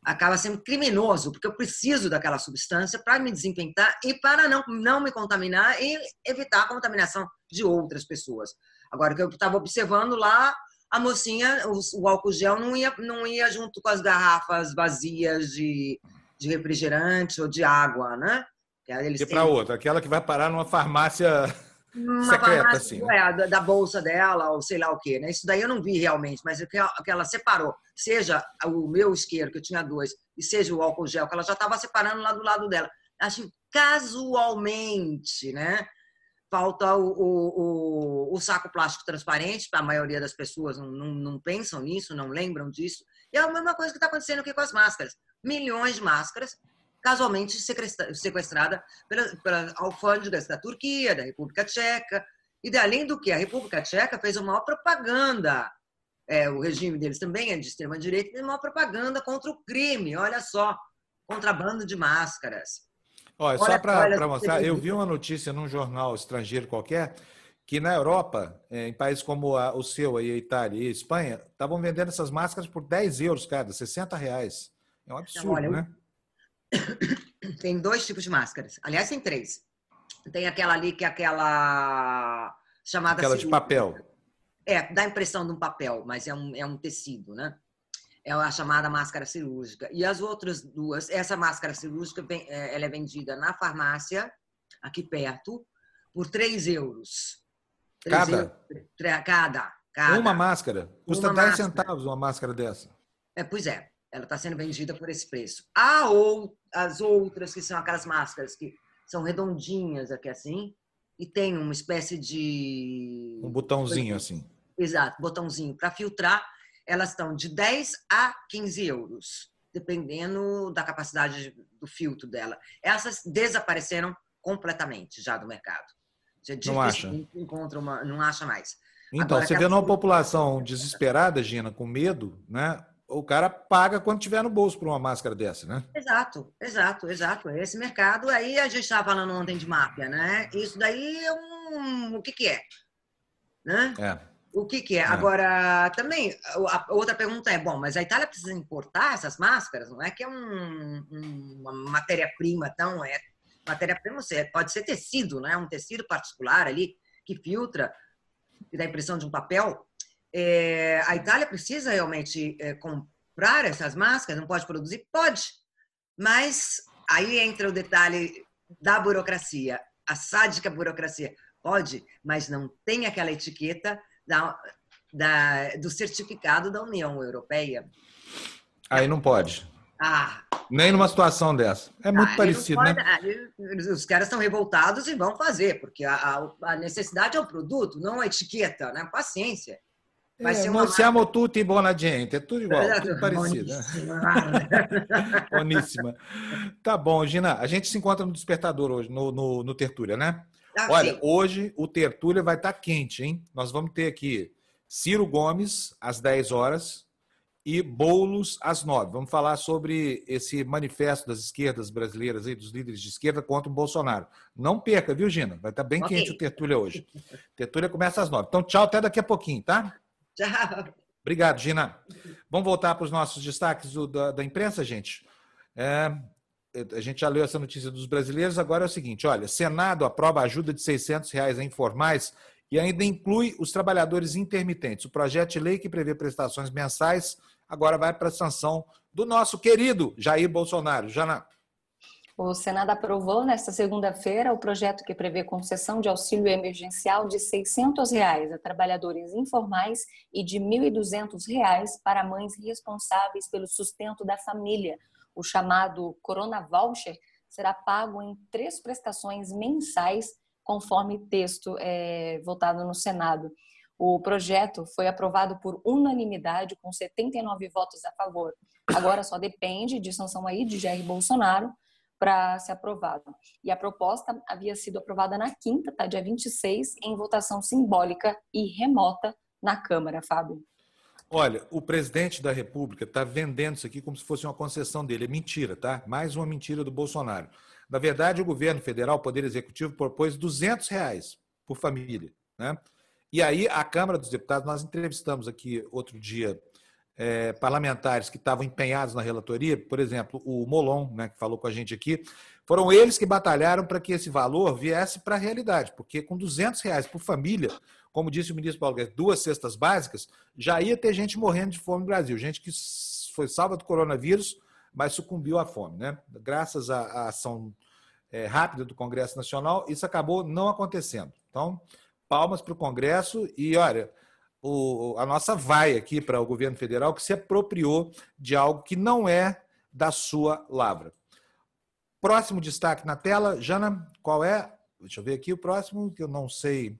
acaba sendo criminoso, porque eu preciso daquela substância para me desempenhar e para não, não me contaminar e evitar a contaminação de outras pessoas. Agora que eu estava observando lá, a mocinha, o, o, álcool gel não ia, não ia junto com as garrafas vazias de, de refrigerante ou de água, né? Eles e para outra, aquela que vai parar numa farmácia uma secreta, farmácia, assim. Né? É, da, bolsa dela, ou sei lá o quê, né? Isso daí eu não vi realmente, mas é que ela separou, seja o meu isqueiro, que eu tinha dois, e seja o álcool gel, que ela já estava separando lá do lado dela. Acho casualmente, né? Falta o, o, o, o saco plástico transparente, a maioria das pessoas não, não, não pensam nisso, não lembram disso. E é a mesma coisa que está acontecendo aqui com as máscaras. Milhões de máscaras casualmente sequestrada pelas, pelas alfândegas da Turquia, da República Tcheca. E além do que, a República Tcheca fez uma maior propaganda. É, o regime deles também é de extrema-direita, fez uma maior propaganda contra o crime. Olha só, contrabando de máscaras. Olha, olha só para mostrar, eu vi uma notícia num jornal estrangeiro qualquer que na Europa, é, em países como a, o seu, aí, a Itália e a Espanha, estavam vendendo essas máscaras por 10 euros cada, 60 reais. É um absurdo, Não, olha, né? tem dois tipos de máscaras. Aliás, tem três. Tem aquela ali que é aquela chamada. Aquela de papel. É, dá a impressão de um papel, mas é um, é um tecido, né? É a chamada máscara cirúrgica. E as outras duas, essa máscara cirúrgica, é, ela é vendida na farmácia, aqui perto, por 3 euros. 3 cada? Euros, cada? Cada. Uma máscara? Custa uma 10 máscara. centavos uma máscara dessa. É, pois é, ela está sendo vendida por esse preço. Há ou, as outras, que são aquelas máscaras que são redondinhas aqui assim, e tem uma espécie de. Um botãozinho assim. Exato, botãozinho para filtrar elas estão de 10 a 15 euros, dependendo da capacidade do filtro dela. Essas desapareceram completamente já do mercado. Já não acha? Encontra uma, não acha mais. Então, Agora, você vê numa população desesperada, Gina, com medo, né? O cara paga quando tiver no bolso por uma máscara dessa, né? Exato, exato, exato. Esse mercado aí a gente estava falando ontem de máfia, né? Isso daí é um, o que que é, né? É. O que, que é? é? Agora, também, a outra pergunta é: bom, mas a Itália precisa importar essas máscaras? Não é que é um, uma matéria-prima tão. É, matéria-prima pode ser tecido, né? Um tecido particular ali que filtra e dá a impressão de um papel. É, a Itália precisa realmente é, comprar essas máscaras? Não pode produzir? Pode. Mas aí entra o detalhe da burocracia, a sádica burocracia. Pode, mas não tem aquela etiqueta da, da, do certificado da União Europeia. Aí não pode. Ah, Nem numa situação dessa. É muito ah, parecido, né? os caras estão revoltados e vão fazer, porque a, a, necessidade é o produto, não a etiqueta, né? Paciência. Vai é, siamo marca... tutti buona gente, é tudo igual, é, tudo parecido. Né? Boníssima. Tá bom, Gina, a gente se encontra no Despertador hoje, no, no, no Tertúlia, né? Ah, Olha, sim. hoje o Tertúlia vai estar tá quente, hein? Nós vamos ter aqui Ciro Gomes às 10 horas e Boulos às 9. Vamos falar sobre esse manifesto das esquerdas brasileiras e dos líderes de esquerda contra o Bolsonaro. Não perca, viu, Gina? Vai estar tá bem okay. quente o Tertúlia hoje. Tertúlia começa às 9. Então, tchau, até daqui a pouquinho, tá? Tchau. Obrigado, Gina. Vamos voltar para os nossos destaques da, da imprensa, gente. É, a gente já leu essa notícia dos brasileiros, agora é o seguinte, olha, Senado aprova ajuda de 600 reais a informais e ainda inclui os trabalhadores intermitentes. O projeto de lei que prevê prestações mensais agora vai para a sanção do nosso querido Jair Bolsonaro. Jana. O Senado aprovou nesta segunda-feira o projeto que prevê concessão de auxílio emergencial de 600 reais a trabalhadores informais e de 1.200 reais para mães responsáveis pelo sustento da família o chamado Corona Voucher, será pago em três prestações mensais, conforme texto é, votado no Senado. O projeto foi aprovado por unanimidade, com 79 votos a favor. Agora só depende de sanção aí de Jair Bolsonaro para ser aprovado. E a proposta havia sido aprovada na quinta, tá, dia 26, em votação simbólica e remota na Câmara, Fábio. Olha, o presidente da República está vendendo isso aqui como se fosse uma concessão dele. É mentira, tá? Mais uma mentira do Bolsonaro. Na verdade, o governo federal, o Poder Executivo, propôs 200 reais por família. Né? E aí, a Câmara dos Deputados, nós entrevistamos aqui outro dia é, parlamentares que estavam empenhados na relatoria, por exemplo, o Molon, né, que falou com a gente aqui, foram eles que batalharam para que esse valor viesse para a realidade, porque com 200 reais por família, como disse o ministro Paulo Guedes, duas cestas básicas, já ia ter gente morrendo de fome no Brasil, gente que foi salva do coronavírus, mas sucumbiu à fome. Né? Graças à, ação é, rápida do Congresso Nacional, isso acabou não acontecendo. Então, palmas para o Congresso e, olha, o, a nossa vai aqui para o governo federal que se apropriou de algo que não é da sua lavra. Próximo destaque na tela, Jana, qual é? Deixa eu ver aqui o próximo, que eu não sei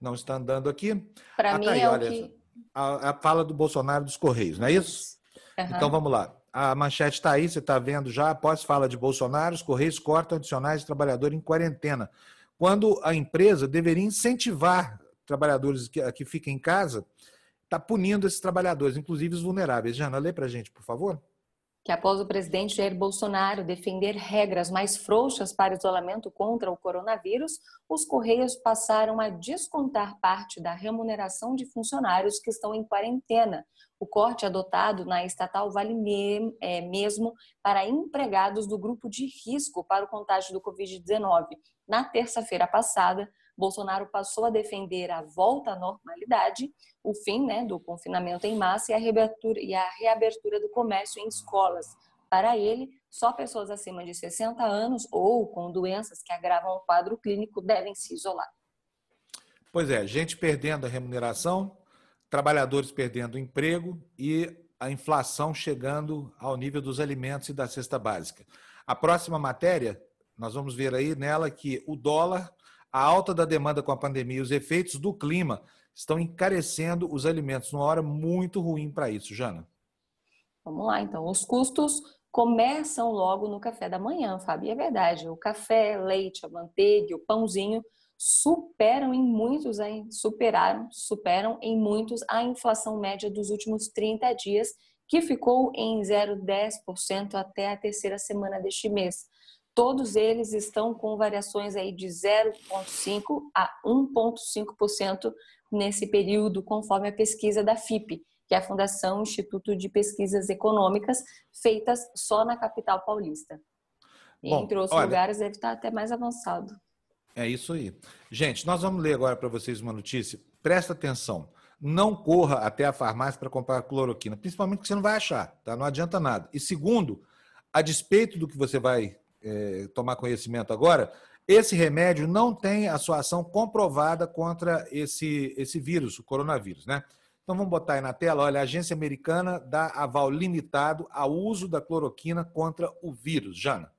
não está andando aqui. Para ah, mim tá aí, é olha, o que... a, a, fala do Bolsonaro dos Correios, não é isso? Uhum. Então vamos lá. A manchete está aí, você está vendo já, após fala de Bolsonaro, os Correios cortam adicionais de trabalhador em quarentena. Quando a empresa deveria incentivar trabalhadores que, que fiquem em casa, está punindo esses trabalhadores, inclusive os vulneráveis. Jana, lê para a gente, por favor que após o presidente Jair Bolsonaro defender regras mais frouxas para isolamento contra o coronavírus, os Correios passaram a descontar parte da remuneração de funcionários que estão em quarentena. O corte adotado na estatal vale é, mesmo para empregados do grupo de risco para o contágio do Covid-19. Na terça-feira passada, Bolsonaro passou a defender a volta à normalidade, o fim né, do confinamento em massa e a, reabertura, e a reabertura do comércio em escolas. Para ele, só pessoas acima de 60 anos ou com doenças que agravam o quadro clínico devem se isolar. Pois é, gente perdendo a remuneração, trabalhadores perdendo o emprego e a inflação chegando ao nível dos alimentos e da cesta básica. A próxima matéria, nós vamos ver aí nela que o dólar a alta da demanda com a pandemia e os efeitos do clima estão encarecendo os alimentos numa hora muito ruim para isso, Jana. Vamos lá, então. Os custos começam logo no café da manhã, Fábio. é verdade. O café, leite, a manteiga, o pãozinho superam em muitos, superaram, superam em muitos a inflação média dos últimos 30 dias, que ficou em 0,10% até a terceira semana deste mês. Todos eles estão com variações aí de 0,5% a 1,5% nesse período, conforme a pesquisa da FIP, que é a Fundação Instituto de Pesquisas Econômicas, feitas só na capital paulista. Bom, Entre outros olha, lugares, deve estar até mais avançado. É isso aí. Gente, nós vamos ler agora para vocês uma notícia. Presta atenção. Não corra até a farmácia para comprar cloroquina, principalmente porque você não vai achar, tá? Não adianta nada. E segundo, a despeito do que você vai é, tomar conhecimento agora, esse remédio não tem a sua ação comprovada contra esse, esse vírus, o coronavírus, né? Então vamos botar aí na tela, olha, a agência americana dá aval limitado ao uso da cloroquina contra o vírus. Jana.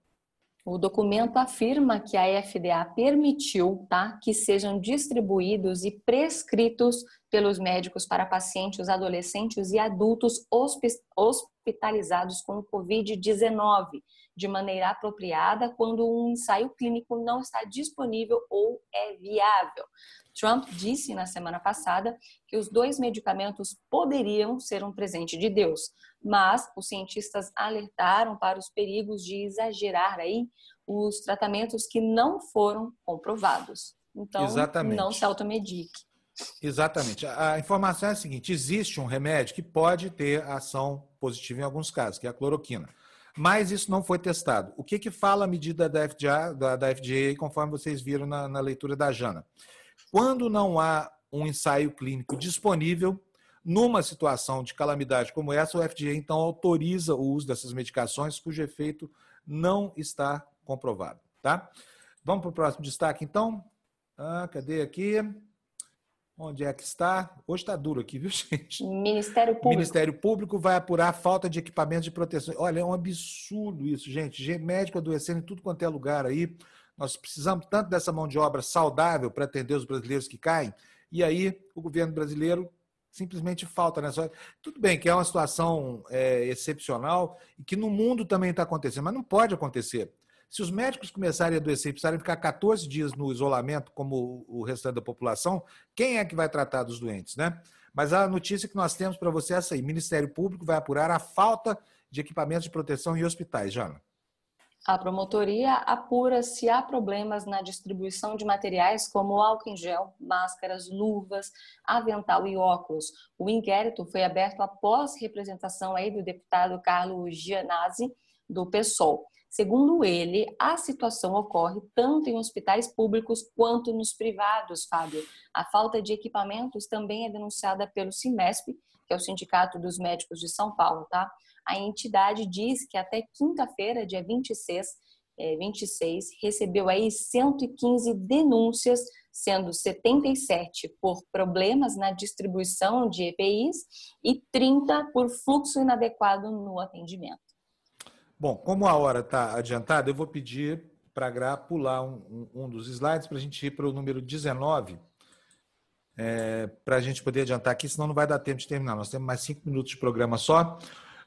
O documento afirma que a FDA permitiu tá, que sejam distribuídos e prescritos pelos médicos para pacientes adolescentes e adultos hospitalizados com Covid-19 de maneira apropriada quando um ensaio clínico não está disponível ou é viável. Trump disse na semana passada que os dois medicamentos poderiam ser um presente de Deus, mas os cientistas alertaram para os perigos de exagerar aí os tratamentos que não foram comprovados. Então, Exatamente. não se automedique. Exatamente. A informação é a seguinte: existe um remédio que pode ter ação positiva em alguns casos, que é a cloroquina mas isso não foi testado. O que, que fala a medida da FDA, da, da FDA conforme vocês viram na, na leitura da Jana? Quando não há um ensaio clínico disponível, numa situação de calamidade como essa, o FDA então autoriza o uso dessas medicações cujo efeito não está comprovado. Tá? Vamos para o próximo destaque, então? Ah, cadê aqui? Onde é que está? Hoje está duro aqui, viu, gente? Ministério Público. Ministério Público vai apurar a falta de equipamentos de proteção. Olha, é um absurdo isso, gente. Médico adoecendo em tudo quanto é lugar aí. Nós precisamos tanto dessa mão de obra saudável para atender os brasileiros que caem. E aí, o governo brasileiro simplesmente falta nessa. Tudo bem que é uma situação é, excepcional e que no mundo também está acontecendo, mas não pode acontecer. Se os médicos começarem a adoecer e precisarem ficar 14 dias no isolamento, como o restante da população, quem é que vai tratar dos doentes, né? Mas a notícia que nós temos para você é essa aí: Ministério Público vai apurar a falta de equipamentos de proteção em hospitais, Jana. A promotoria apura se há problemas na distribuição de materiais como álcool em gel, máscaras, luvas, avental e óculos. O inquérito foi aberto após representação aí do deputado Carlos Gianazzi, do PSOL. Segundo ele, a situação ocorre tanto em hospitais públicos quanto nos privados, Fábio. A falta de equipamentos também é denunciada pelo CIMESP, que é o Sindicato dos Médicos de São Paulo, tá? A entidade diz que até quinta-feira, dia 26, é, 26, recebeu aí 115 denúncias, sendo 77 por problemas na distribuição de EPIs e 30 por fluxo inadequado no atendimento. Bom, como a hora está adiantada, eu vou pedir para a Gra pular um, um, um dos slides para a gente ir para o número 19, é, para a gente poder adiantar aqui, senão não vai dar tempo de terminar. Nós temos mais cinco minutos de programa só.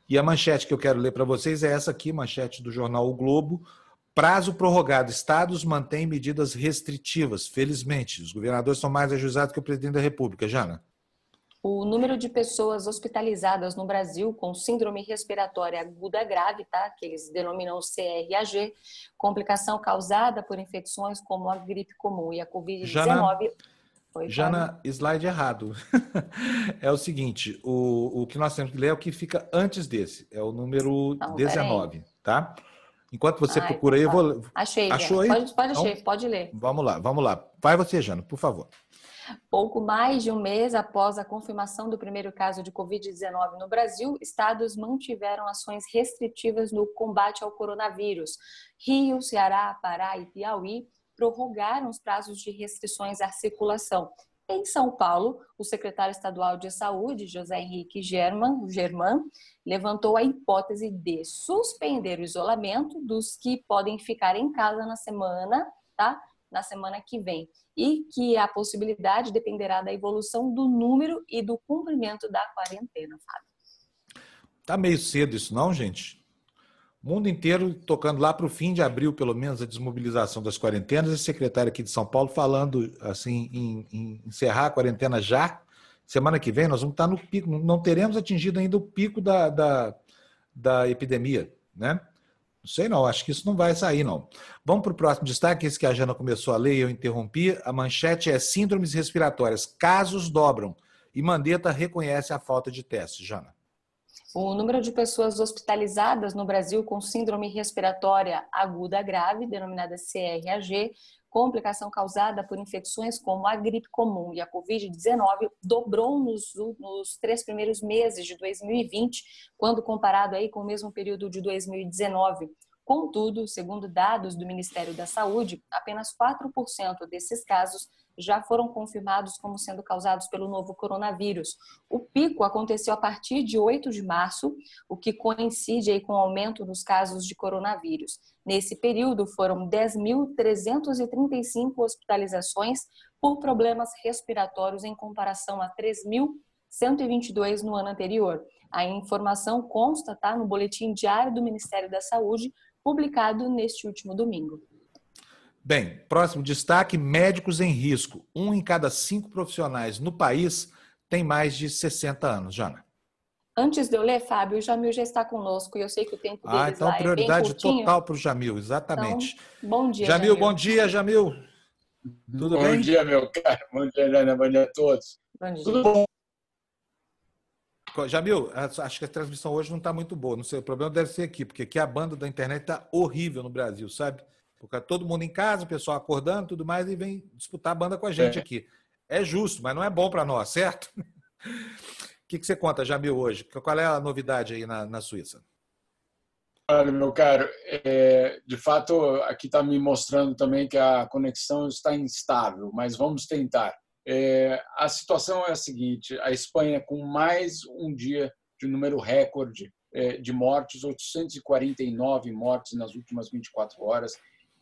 E a manchete que eu quero ler para vocês é essa aqui, manchete do jornal O Globo. Prazo prorrogado. Estados mantêm medidas restritivas. Felizmente, os governadores são mais ajuizados que o presidente da República. Jana? O número de pessoas hospitalizadas no Brasil com síndrome respiratória aguda grave, tá? que eles denominam CRAG, complicação causada por infecções como a gripe comum e a Covid-19. Jana, Jana slide errado. é o seguinte, o, o que nós temos que ler é o que fica antes desse, é o número Não, 19, tá? Enquanto você Ai, procura aí, eu vou. Achei. Achou aí? Pode, pode, então, pode ler. Vamos lá, vamos lá. Vai você, Jana, por favor. Pouco mais de um mês após a confirmação do primeiro caso de Covid-19 no Brasil, estados mantiveram ações restritivas no combate ao coronavírus. Rio, Ceará, Pará e Piauí prorrogaram os prazos de restrições à circulação. Em São Paulo, o secretário estadual de Saúde, José Henrique German, German, levantou a hipótese de suspender o isolamento dos que podem ficar em casa na semana, tá? Na semana que vem. E que a possibilidade dependerá da evolução do número e do cumprimento da quarentena, Fábio. Tá meio cedo isso, não, gente? mundo inteiro tocando lá para o fim de abril, pelo menos, a desmobilização das quarentenas. E secretário aqui de São Paulo falando assim em, em, encerrar a quarentena já. Semana que vem nós vamos estar no pico, não teremos atingido ainda o pico da, da, da epidemia, né? Não sei não, acho que isso não vai sair não. Vamos para o próximo destaque, esse que a Jana começou a ler e eu interrompi. A manchete é síndromes respiratórias, casos dobram e Mandetta reconhece a falta de testes, Jana. O número de pessoas hospitalizadas no Brasil com síndrome respiratória aguda grave, denominada CRAG, complicação causada por infecções como a gripe comum e a Covid-19, dobrou nos, nos, três primeiros meses de 2020, quando comparado aí com o mesmo período de 2019. Contudo, segundo dados do Ministério da Saúde, apenas 4% desses casos já foram confirmados como sendo causados pelo novo coronavírus. O pico aconteceu a partir de 8 de março, o que coincide aí com o aumento dos casos de coronavírus. Nesse período, foram 10.335 hospitalizações por problemas respiratórios em comparação a 3.122 no ano anterior. A informação consta tá, no Boletim Diário do Ministério da Saúde, publicado neste último domingo. Bem, próximo destaque: médicos em risco. Um em cada cinco profissionais no país tem mais de 60 anos, Jana. Antes de eu ler, Fábio, o Jamil já está conosco e eu sei que o tempo dele ah, então lá prioridade é bem total para o Jamil, exatamente. Então, bom dia, Jamil, Jamil. Bom dia, Jamil. Tudo bom bem? Bom dia, meu caro. Bom dia, Jana. Bom dia a todos. Bom dia. Tudo bom? Jamil, acho que a transmissão hoje não está muito boa. Não sei, o problema deve ser aqui, porque aqui a banda da internet está horrível no Brasil, sabe? Porque todo mundo em casa, o pessoal acordando, tudo mais, e vem disputar a banda com a gente é. aqui. É justo, mas não é bom para nós, certo? O que, que você conta, Jamil, hoje? Qual é a novidade aí na, na Suíça? Olha, meu caro, é, de fato, aqui está me mostrando também que a conexão está instável, mas vamos tentar. É, a situação é a seguinte: a Espanha, com mais um dia de número recorde é, de mortes, 849 mortes nas últimas 24 horas,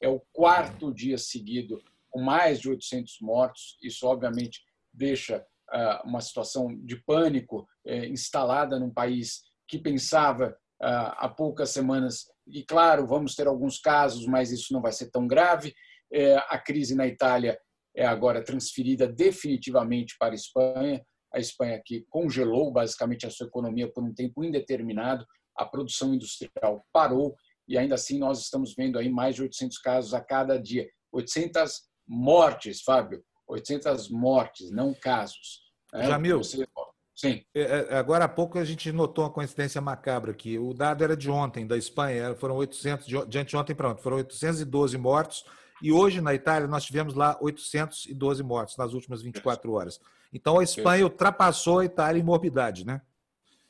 é o quarto dia seguido com mais de 800 mortos. Isso, obviamente, deixa uh, uma situação de pânico uh, instalada num país que pensava uh, há poucas semanas, e claro, vamos ter alguns casos, mas isso não vai ser tão grave. Eh, a crise na Itália é agora transferida definitivamente para a Espanha. A Espanha que congelou basicamente a sua economia por um tempo indeterminado, a produção industrial parou e ainda assim nós estamos vendo aí mais de 800 casos a cada dia. 800 mortes, Fábio, 800 mortes, não casos. Né? Jamil, Você... sim. É, é, agora há pouco a gente notou uma coincidência macabra aqui. O dado era de ontem, da Espanha, foram 800, de anteontem para ontem, foram 812 mortos, e hoje na Itália nós tivemos lá 812 mortos nas últimas 24 horas. Então a Espanha ultrapassou a Itália em morbidade, né?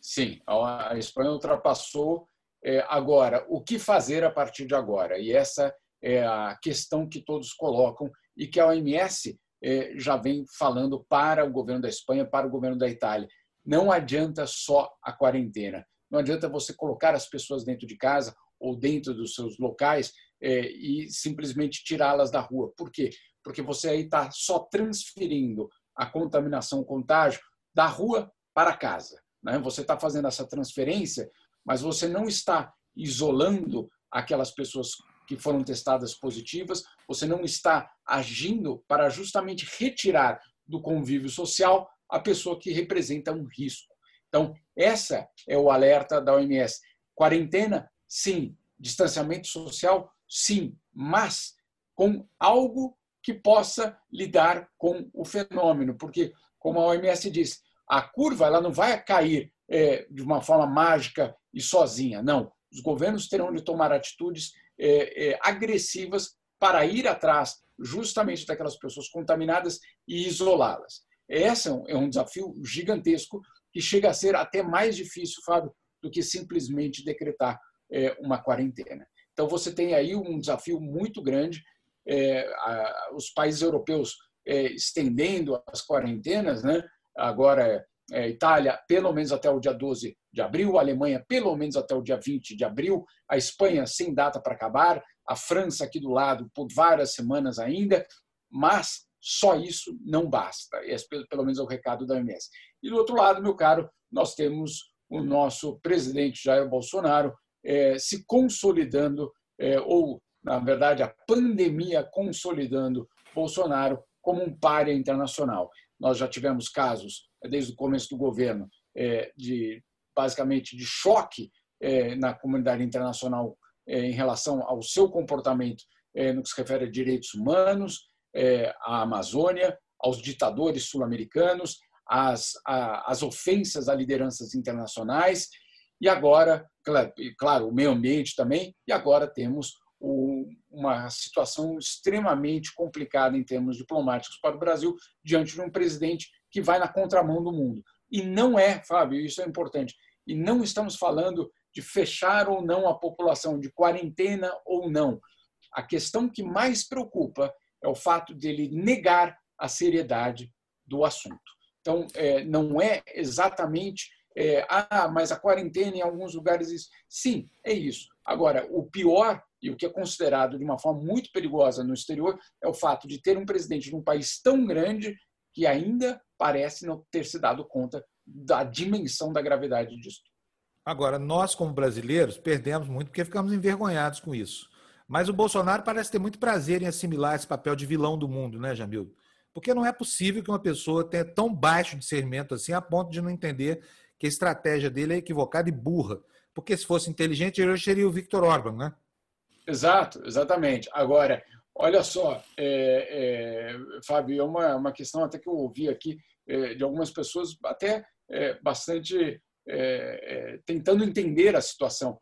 Sim, a Espanha ultrapassou é, agora, o que fazer a partir de agora? E essa é a questão que todos colocam e que a OMS é, já vem falando para o governo da Espanha, para o governo da Itália. Não adianta só a quarentena. Não adianta você colocar as pessoas dentro de casa ou dentro dos seus locais e simplesmente tirá-las da rua. Por quê? Porque você aí está só transferindo a contaminação, o contágio da rua para casa. Né? Você está fazendo essa transferência mas você não está isolando aquelas pessoas que foram testadas positivas, você não está agindo para justamente retirar do convívio social a pessoa que representa um risco. Então, essa é o alerta da OMS. Quarentena, sim. Distanciamento social, sim. Mas com algo que possa lidar com o fenômeno, porque, como a OMS diz, a curva ela não vai cair é, de uma forma mágica e sozinha. Não. Os governos terão de tomar atitudes é, é, agressivas para ir atrás justamente daquelas pessoas contaminadas e isolá-las. Esse é um desafio gigantesco que chega a ser até mais difícil, Fábio, do que simplesmente decretar é, uma quarentena. Então, você tem aí um desafio muito grande. É, os países europeus é, estendendo as quarentenas, né? agora é, Itália pelo menos até o dia 12 de abril, a Alemanha pelo menos até o dia 20 de abril, a Espanha sem data para acabar, a França aqui do lado por várias semanas ainda, mas só isso não basta. Esse, pelo menos é o recado da OMS. E do outro lado, meu caro, nós temos o nosso presidente Jair Bolsonaro é, se consolidando, é, ou, na verdade, a pandemia consolidando Bolsonaro como um páreo internacional. Nós já tivemos casos, desde o começo do governo, de basicamente de choque é, na comunidade internacional é, em relação ao seu comportamento é, no que se refere a direitos humanos, à Amazônia, aos ditadores sul-americanos, às, às ofensas a lideranças internacionais e agora, claro, o meio ambiente também, e agora temos uma situação extremamente complicada em termos diplomáticos para o Brasil, diante de um presidente que vai na contramão do mundo. E não é, Fábio, isso é importante, e não estamos falando de fechar ou não a população, de quarentena ou não. A questão que mais preocupa é o fato dele negar a seriedade do assunto. Então, é, não é exatamente é, ah, mas a quarentena em alguns lugares. Sim, é isso. Agora, o pior e o que é considerado de uma forma muito perigosa no exterior é o fato de ter um presidente de um país tão grande que ainda parece não ter se dado conta da dimensão da gravidade disso. Agora, nós, como brasileiros, perdemos muito porque ficamos envergonhados com isso. Mas o Bolsonaro parece ter muito prazer em assimilar esse papel de vilão do mundo, né, Jamil? Porque não é possível que uma pessoa tenha tão baixo discernimento assim a ponto de não entender que a estratégia dele é equivocada e burra. Porque se fosse inteligente, ele hoje seria o Victor Orban, né? Exato, exatamente. Agora, olha só, é, é, Fábio, é uma, uma questão até que eu ouvi aqui de algumas pessoas, até é, bastante é, é, tentando entender a situação.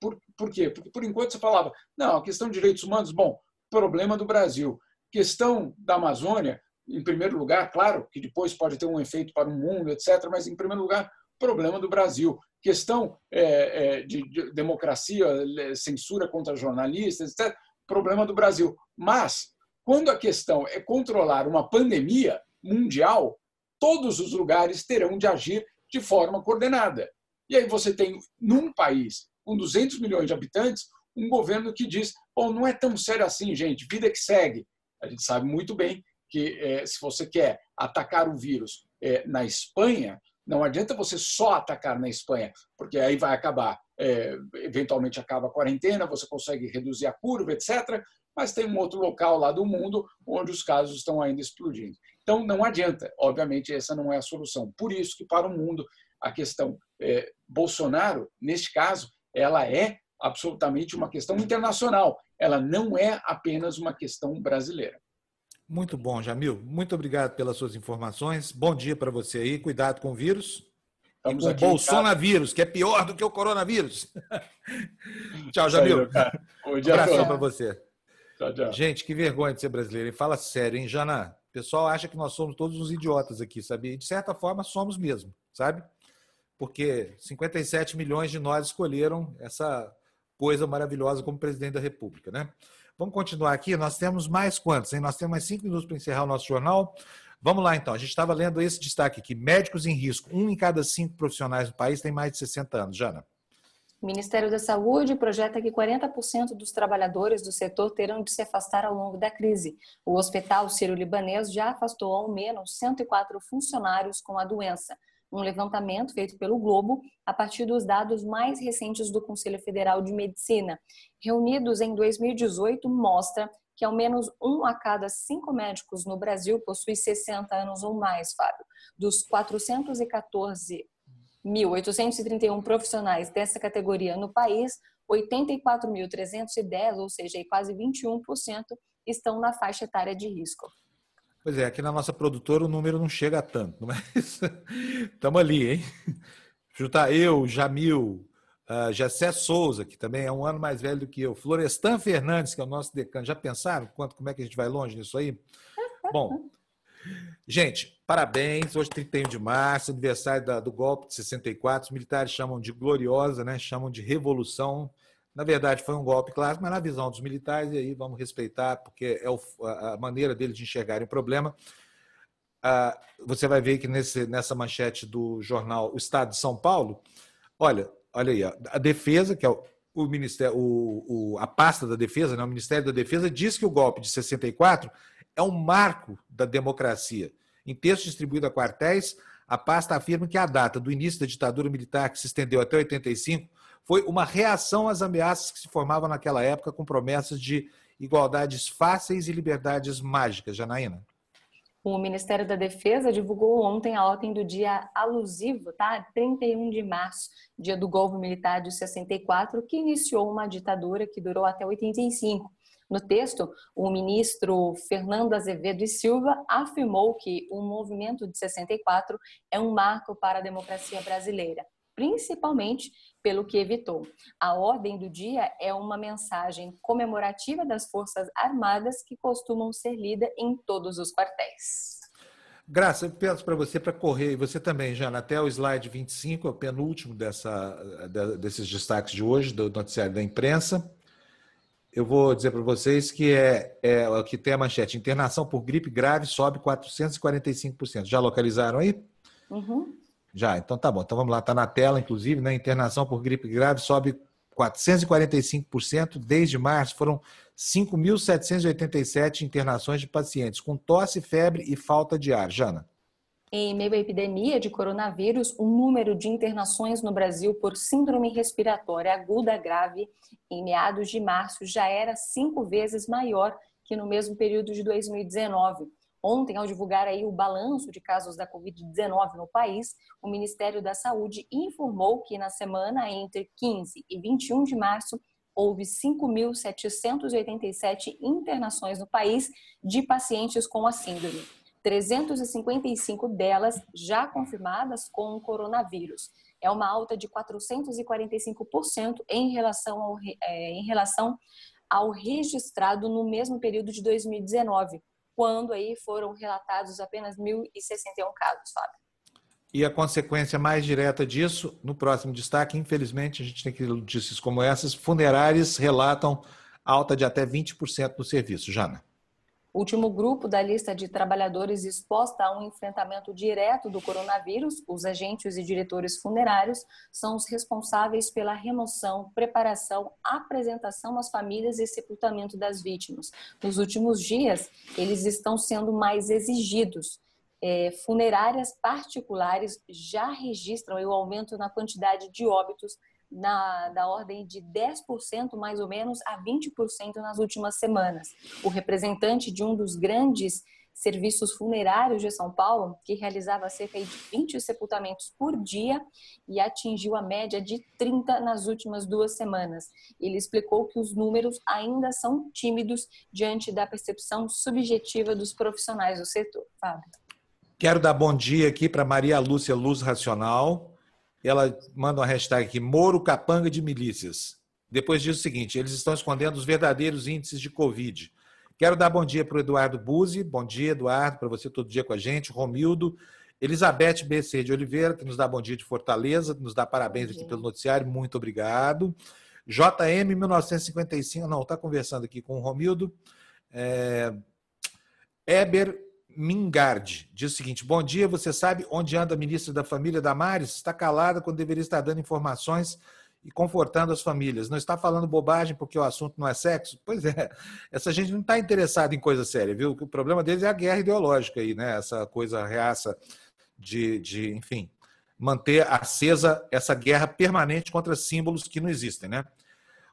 Por, por quê? Porque por enquanto você falava, não, a questão de direitos humanos, bom, problema do Brasil. Questão da Amazônia, em primeiro lugar, claro que depois pode ter um efeito para o mundo, etc., mas em primeiro lugar, problema do Brasil. Questão é, é, de, democracia, censura contra jornalistas, etc., problema do Brasil. Mas, quando a questão é controlar uma pandemia mundial, todos os lugares terão de agir de forma coordenada. E aí você tem, num país com 200 milhões de habitantes, um governo que diz: Bom, não é tão sério assim, gente, vida que segue. A gente sabe muito bem que é, se você quer atacar o vírus é, na Espanha, não adianta você só atacar na Espanha, porque aí vai acabar, é, eventualmente acaba a quarentena, você consegue reduzir a curva, etc. Mas tem um outro local lá do mundo onde os casos estão ainda explodindo. Então não adianta, obviamente essa não é a solução. Por isso que para o mundo a questão é, Bolsonaro, neste caso, ela é absolutamente uma questão internacional. Ela não é apenas uma questão brasileira. Muito bom, Jamil. Muito obrigado pelas suas informações. Bom dia para você aí. Cuidado com o vírus. Estamos e com o bolsonavírus, que é pior do que o coronavírus. tchau, Jamil. Aí, um abração para você. Tchau, tchau. Gente, que vergonha de ser brasileiro. E fala sério, hein, Jana? O pessoal acha que nós somos todos uns idiotas aqui, sabe? E de certa forma somos mesmo, sabe? Porque 57 milhões de nós escolheram essa coisa maravilhosa como presidente da República, né? Vamos continuar aqui. Nós temos mais quantos? Hein? Nós temos mais cinco minutos para encerrar o nosso jornal. Vamos lá, então. A gente estava lendo esse destaque aqui. Médicos em risco. Um em cada cinco profissionais do país tem mais de 60 anos. Jana. O Ministério da Saúde projeta que 40% dos trabalhadores do setor terão de se afastar ao longo da crise. O Hospital Sírio-Libanês já afastou ao menos 104 funcionários com a doença um levantamento feito pelo Globo a partir dos dados mais recentes do Conselho Federal de Medicina, reunidos em 2018, mostra que ao menos um a cada cinco médicos no Brasil possui 60 anos ou mais, Fábio. Dos 414.831 profissionais dessa categoria no país, 84.310, ou seja, quase 21%, estão na faixa etária de risco. Pois é, aqui na nossa produtora o número não chega a tanto, mas estamos ali, hein? Juntar eu, Jamil, Uh, Jessé Souza, que também é um ano mais velho do que eu. Florestan Fernandes, que é o nosso decano. Já pensaram quanto, como é que a gente vai longe nisso aí? Bom, gente, parabéns. Hoje, 31 de março, aniversário da, do golpe de 64. Os militares chamam de gloriosa, né? chamam de revolução. Na verdade, foi um golpe clássico, mas na visão dos militares, e aí vamos respeitar, porque é o, a maneira deles de enxergarem o problema. Uh, você vai ver que nesse, nessa manchete do jornal O Estado de São Paulo, olha, olha aí, a defesa, que é o, o Ministério, o, o, a pasta da defesa, né, o Ministério da Defesa, diz que o golpe de 64 é um marco da democracia. Em texto distribuído a quartéis, a pasta afirma que a data do início da ditadura militar, que se estendeu até 85, foi uma reação às ameaças que se formavam naquela época com promessas de igualdades fáceis e liberdades mágicas. Janaína. O Ministério da Defesa divulgou ontem a ordem do dia alusivo, tá? 31 de março, dia do golpe militar de 64, que iniciou uma ditadura que durou até 85. No texto, o ministro Fernando Azevedo e Silva afirmou que o movimento de 64 é um marco para a democracia brasileira, principalmente pelo que evitou. A ordem do dia é uma mensagem comemorativa das Forças Armadas que costumam ser lida em todos os quartéis. Graça, eu peço para você para correr, e você também, Jana, até o slide 25, é o penúltimo dessa, desses destaques de hoje, do noticiário da imprensa. Eu vou dizer para vocês que é, é o que tem a manchete: internação por gripe grave sobe 445%. Já localizaram aí? Uhum. Já, então tá bom. Então vamos lá, está na tela, inclusive, né? Internação por gripe grave sobe 445% desde março. Foram 5.787 internações de pacientes com tosse, febre e falta de ar. Jana. Em meio à epidemia de coronavírus, o número de internações no Brasil por síndrome respiratória aguda grave em meados de março já era cinco vezes maior que no mesmo período de 2019. Ontem, ao divulgar aí o balanço de casos da Covid-19 no país, o Ministério da Saúde informou que na semana entre 15 e 21 de março houve 5.787 internações no país de pacientes com a síndrome. 355 delas já confirmadas com o coronavírus. É uma alta de 445% em relação ao, é, em relação ao registrado no mesmo período de 2019, quando aí foram relatados apenas 1.061 casos, Fábio. E a consequência mais direta disso, no próximo destaque, infelizmente, a gente tem que notícias como essas, funerárias relatam alta de até 20% no serviço. Jana. Último grupo da lista de trabalhadores exposta a um enfrentamento direto do coronavírus, os agentes e diretores funerários, são os responsáveis pela remoção, preparação, apresentação às famílias e sepultamento das vítimas. Nos últimos dias, eles estão sendo mais exigidos. É, funerárias particulares já registram o aumento na quantidade de óbitos na, da ordem de 10% mais ou menos a 20% nas últimas semanas. O representante de um dos grandes serviços funerários de São Paulo, que realizava cerca de 20 sepultamentos por dia e atingiu a média de 30 nas últimas duas semanas. Ele explicou que os números ainda são tímidos diante da percepção subjetiva dos profissionais do setor. Fábio. Quero dar bom dia aqui para Maria Lúcia Luz Racional, ela manda uma hashtag aqui, Moro Capanga de Milícias. Depois diz o seguinte: eles estão escondendo os verdadeiros índices de Covid. Quero dar bom dia para o Eduardo Buzzi. Bom dia, Eduardo, para você todo dia com a gente. Romildo. Elizabeth BC de Oliveira, que nos dá bom dia de Fortaleza, nos dá parabéns aqui pelo noticiário. Muito obrigado. JM 1955, não, está conversando aqui com o Romildo. É... Eber Mingardi diz o seguinte: Bom dia, você sabe onde anda a ministra da Família Damares? Está calada quando deveria estar dando informações e confortando as famílias. Não está falando bobagem porque o assunto não é sexo? Pois é, essa gente não está interessada em coisa séria, viu? O problema deles é a guerra ideológica aí, né? Essa coisa reaça de, de enfim, manter acesa essa guerra permanente contra símbolos que não existem, né?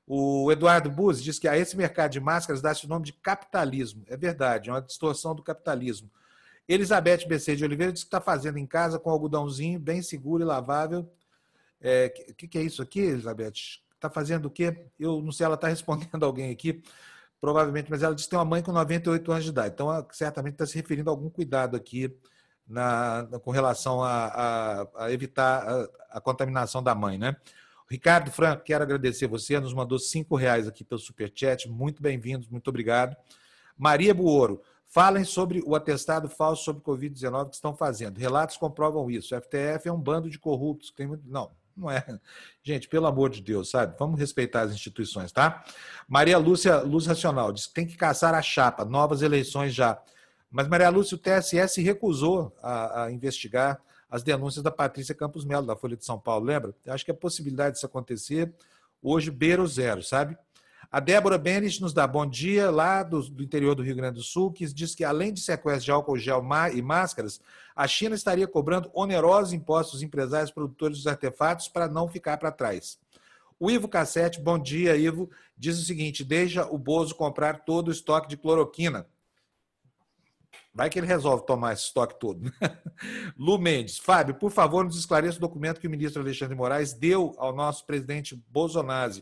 O Eduardo Buzzi diz que a esse mercado de máscaras dá-se o nome de capitalismo. É verdade, é uma distorção do capitalismo. Elizabeth BC de Oliveira diz que está fazendo em casa com algodãozinho bem seguro e lavável. O é, que, que, é isso aqui, Elizabeth? Está fazendo o quê? Eu não sei, ela está respondendo alguém aqui, provavelmente, mas ela diz que tem uma mãe com 98 anos de idade. Então, ela, certamente está se referindo a algum cuidado aqui na, com relação a, a, a evitar a, a contaminação da mãe, né? Ricardo Franco, quero agradecer você, nos mandou cinco reais aqui pelo Superchat, muito bem-vindos, muito obrigado. Maria Buoro, falem sobre o atestado falso sobre Covid-19 que estão fazendo. Relatos comprovam isso. O FTF é um bando de corruptos. Tem muito... Não, não é. Gente, pelo amor de Deus, sabe? Vamos respeitar as instituições, tá? Maria Lúcia Luz Racional diz que tem que caçar a chapa, novas eleições já. Mas, Maria Lúcia, o TSE se recusou a, a investigar as denúncias da Patrícia Campos Melo, da Folha de São Paulo, lembra? Eu acho que a possibilidade disso acontecer hoje beira o zero, sabe? A Débora Benes nos dá bom dia, lá do, do, interior do Rio Grande do Sul, que diz que além de sequestro de álcool gel e máscaras, a China estaria cobrando onerosos impostos empresários produtores dos artefatos para não ficar para trás. O Ivo Cassete, bom dia, Ivo, diz o seguinte: deixa o Bozo comprar todo o estoque de cloroquina. Vai que ele resolve tomar esse estoque todo. Lu Mendes, Fábio, por favor, nos esclareça o documento que o ministro Alexandre Moraes deu ao nosso presidente Bolsonaro.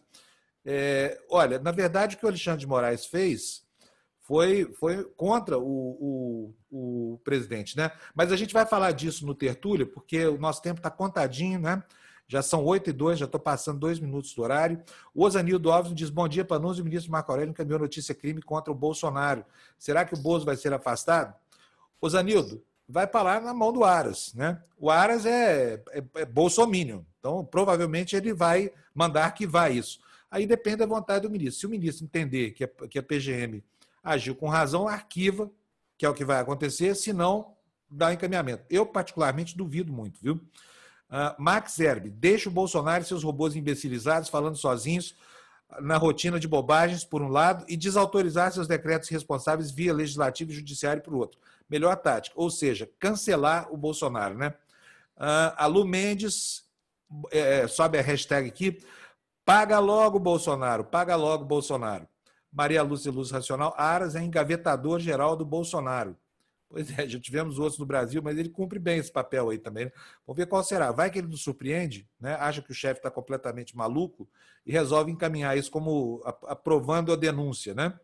É, olha, na verdade, o que o Alexandre de Moraes fez foi, foi contra o, o, o presidente, né? Mas a gente vai falar disso no Tertúlio, porque o nosso tempo está contadinho, né? Já são 8 e 2, já estou passando dois minutos do horário. O Osanildo Alves diz: Bom dia para nós. O ministro Marco Aurélio encaminhou notícia crime contra o Bolsonaro. Será que o Bozo vai ser afastado? Ô Zanildo, vai parar na mão do Aras, né? O Aras é, é, é bolsominion, então provavelmente ele vai mandar que vá isso. Aí depende da vontade do ministro. Se o ministro entender que a, que a PGM agiu com razão, arquiva, que é o que vai acontecer, se não, dá encaminhamento. Eu, particularmente, duvido muito, viu? Uh, Max Zerbe, deixa o Bolsonaro e seus robôs imbecilizados falando sozinhos na rotina de bobagens, por um lado, e desautorizar seus decretos responsáveis via legislativo e judiciário, por outro melhor tática, ou seja, cancelar o Bolsonaro, né? Uh, a Lu Mendes é, é, sobe a hashtag aqui, paga logo Bolsonaro, paga logo Bolsonaro. Maria Lúcia Luz Racional, Aras é engavetador geral do Bolsonaro. Pois é, já tivemos outros no Brasil, mas ele cumpre bem esse papel aí também. Né? Vamos ver qual será. Vai que ele nos surpreende, né? acha que o chefe está completamente maluco e resolve encaminhar isso como aprovando a denúncia, né?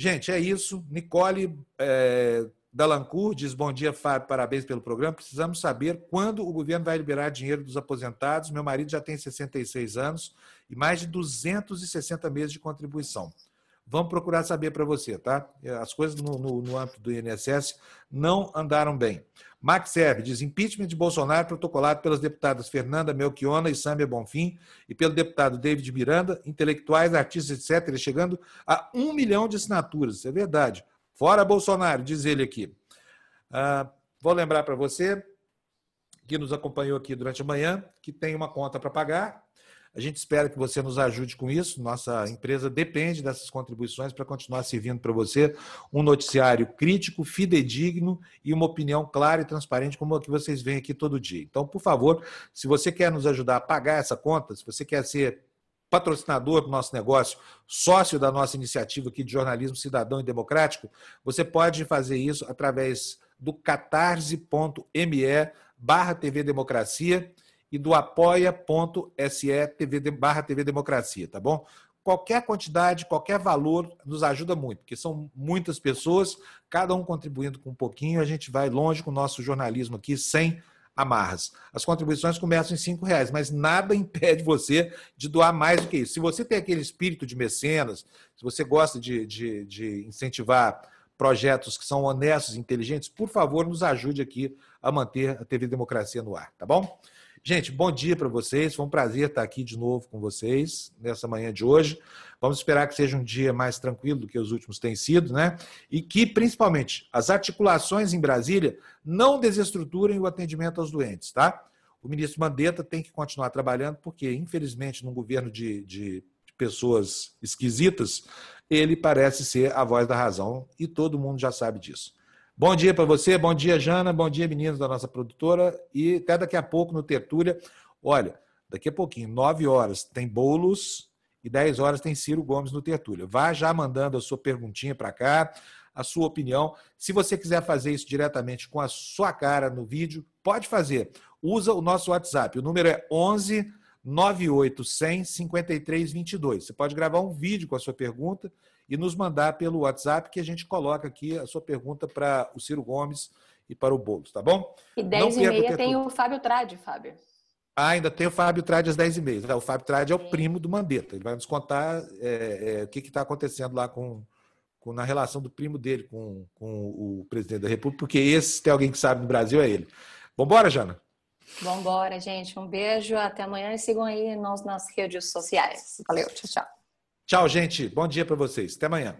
Gente, é isso. Nicole é, Dalancourt diz: Bom dia, Fábio, parabéns pelo programa. Precisamos saber quando o governo vai liberar dinheiro dos aposentados. Meu marido já tem 66 anos e mais de 260 meses de contribuição. Vamos procurar saber para você, tá? As coisas no, no, no, âmbito do INSS não andaram bem. Max Herb diz: impeachment de Bolsonaro protocolado pelas deputadas Fernanda Melchiona e Sâmia Bonfim e pelo deputado David Miranda, intelectuais, artistas, etc., chegando a um milhão de assinaturas. É verdade. Fora Bolsonaro, diz ele aqui. Ah, vou lembrar para você que nos acompanhou aqui durante a manhã que tem uma conta para pagar, a gente espera que você nos ajude com isso. Nossa empresa depende dessas contribuições para continuar servindo para você um noticiário crítico, fidedigno e uma opinião clara e transparente, como a que vocês veem aqui todo dia. Então, por favor, se você quer nos ajudar a pagar essa conta, se você quer ser patrocinador do nosso negócio, sócio da nossa iniciativa aqui de jornalismo cidadão e democrático, você pode fazer isso através do catarse.me barra TV Democracia e do apoia.se TV, barra TV Democracia, tá bom? Qualquer quantidade, qualquer valor nos ajuda muito, porque são muitas pessoas, cada um contribuindo com um pouquinho, a gente vai longe com o nosso jornalismo aqui sem amarras. As contribuições começam em cinco reais, mas nada impede você de doar mais do que isso. Se você tem aquele espírito de mecenas, se você gosta de, de, de incentivar projetos que são honestos e inteligentes, por favor, nos ajude aqui a manter a TV Democracia no ar, tá bom? Gente, bom dia para vocês. Foi um prazer estar aqui de novo com vocês nessa manhã de hoje. Vamos esperar que seja um dia mais tranquilo do que os últimos têm sido, né? E que, principalmente, as articulações em Brasília não desestruturem o atendimento aos doentes, tá? O ministro Mandetta tem que continuar trabalhando, porque, infelizmente, num governo de, de pessoas esquisitas, ele parece ser a voz da razão e todo mundo já sabe disso. Bom dia para você, bom dia, Jana, bom dia, meninos da nossa produtora. E até daqui a pouco no Tertúlia. Olha, daqui a pouquinho, 9 horas, tem bolos e 10 horas tem Ciro Gomes no Tertúlia. Vá já mandando a sua perguntinha para cá, a sua opinião. Se você quiser fazer isso diretamente com a sua cara no vídeo, pode fazer. Usa o nosso WhatsApp. O número é 11 9800 5322. Você pode gravar um vídeo com a sua pergunta e nos mandar pelo WhatsApp que a gente coloca aqui a sua pergunta para o Ciro Gomes e para o Boulos, tá bom? E 10 e meia tem o Fábio Trade, Fábio. Ah, ainda tem o Fábio Trade às 10h30. O Fábio Trade é o primo do Mandetta. Ele vai nos contar é, é, o que está acontecendo lá com, com, na relação do primo dele com, com o presidente da República, porque esse, tem alguém que sabe no Brasil, é ele. Vambora, Jana? Vambora, gente. Um beijo, até amanhã e sigam aí nós nas redes sociais. Valeu, tchau, tchau. Tchau, gente. Bom dia para vocês. Até amanhã.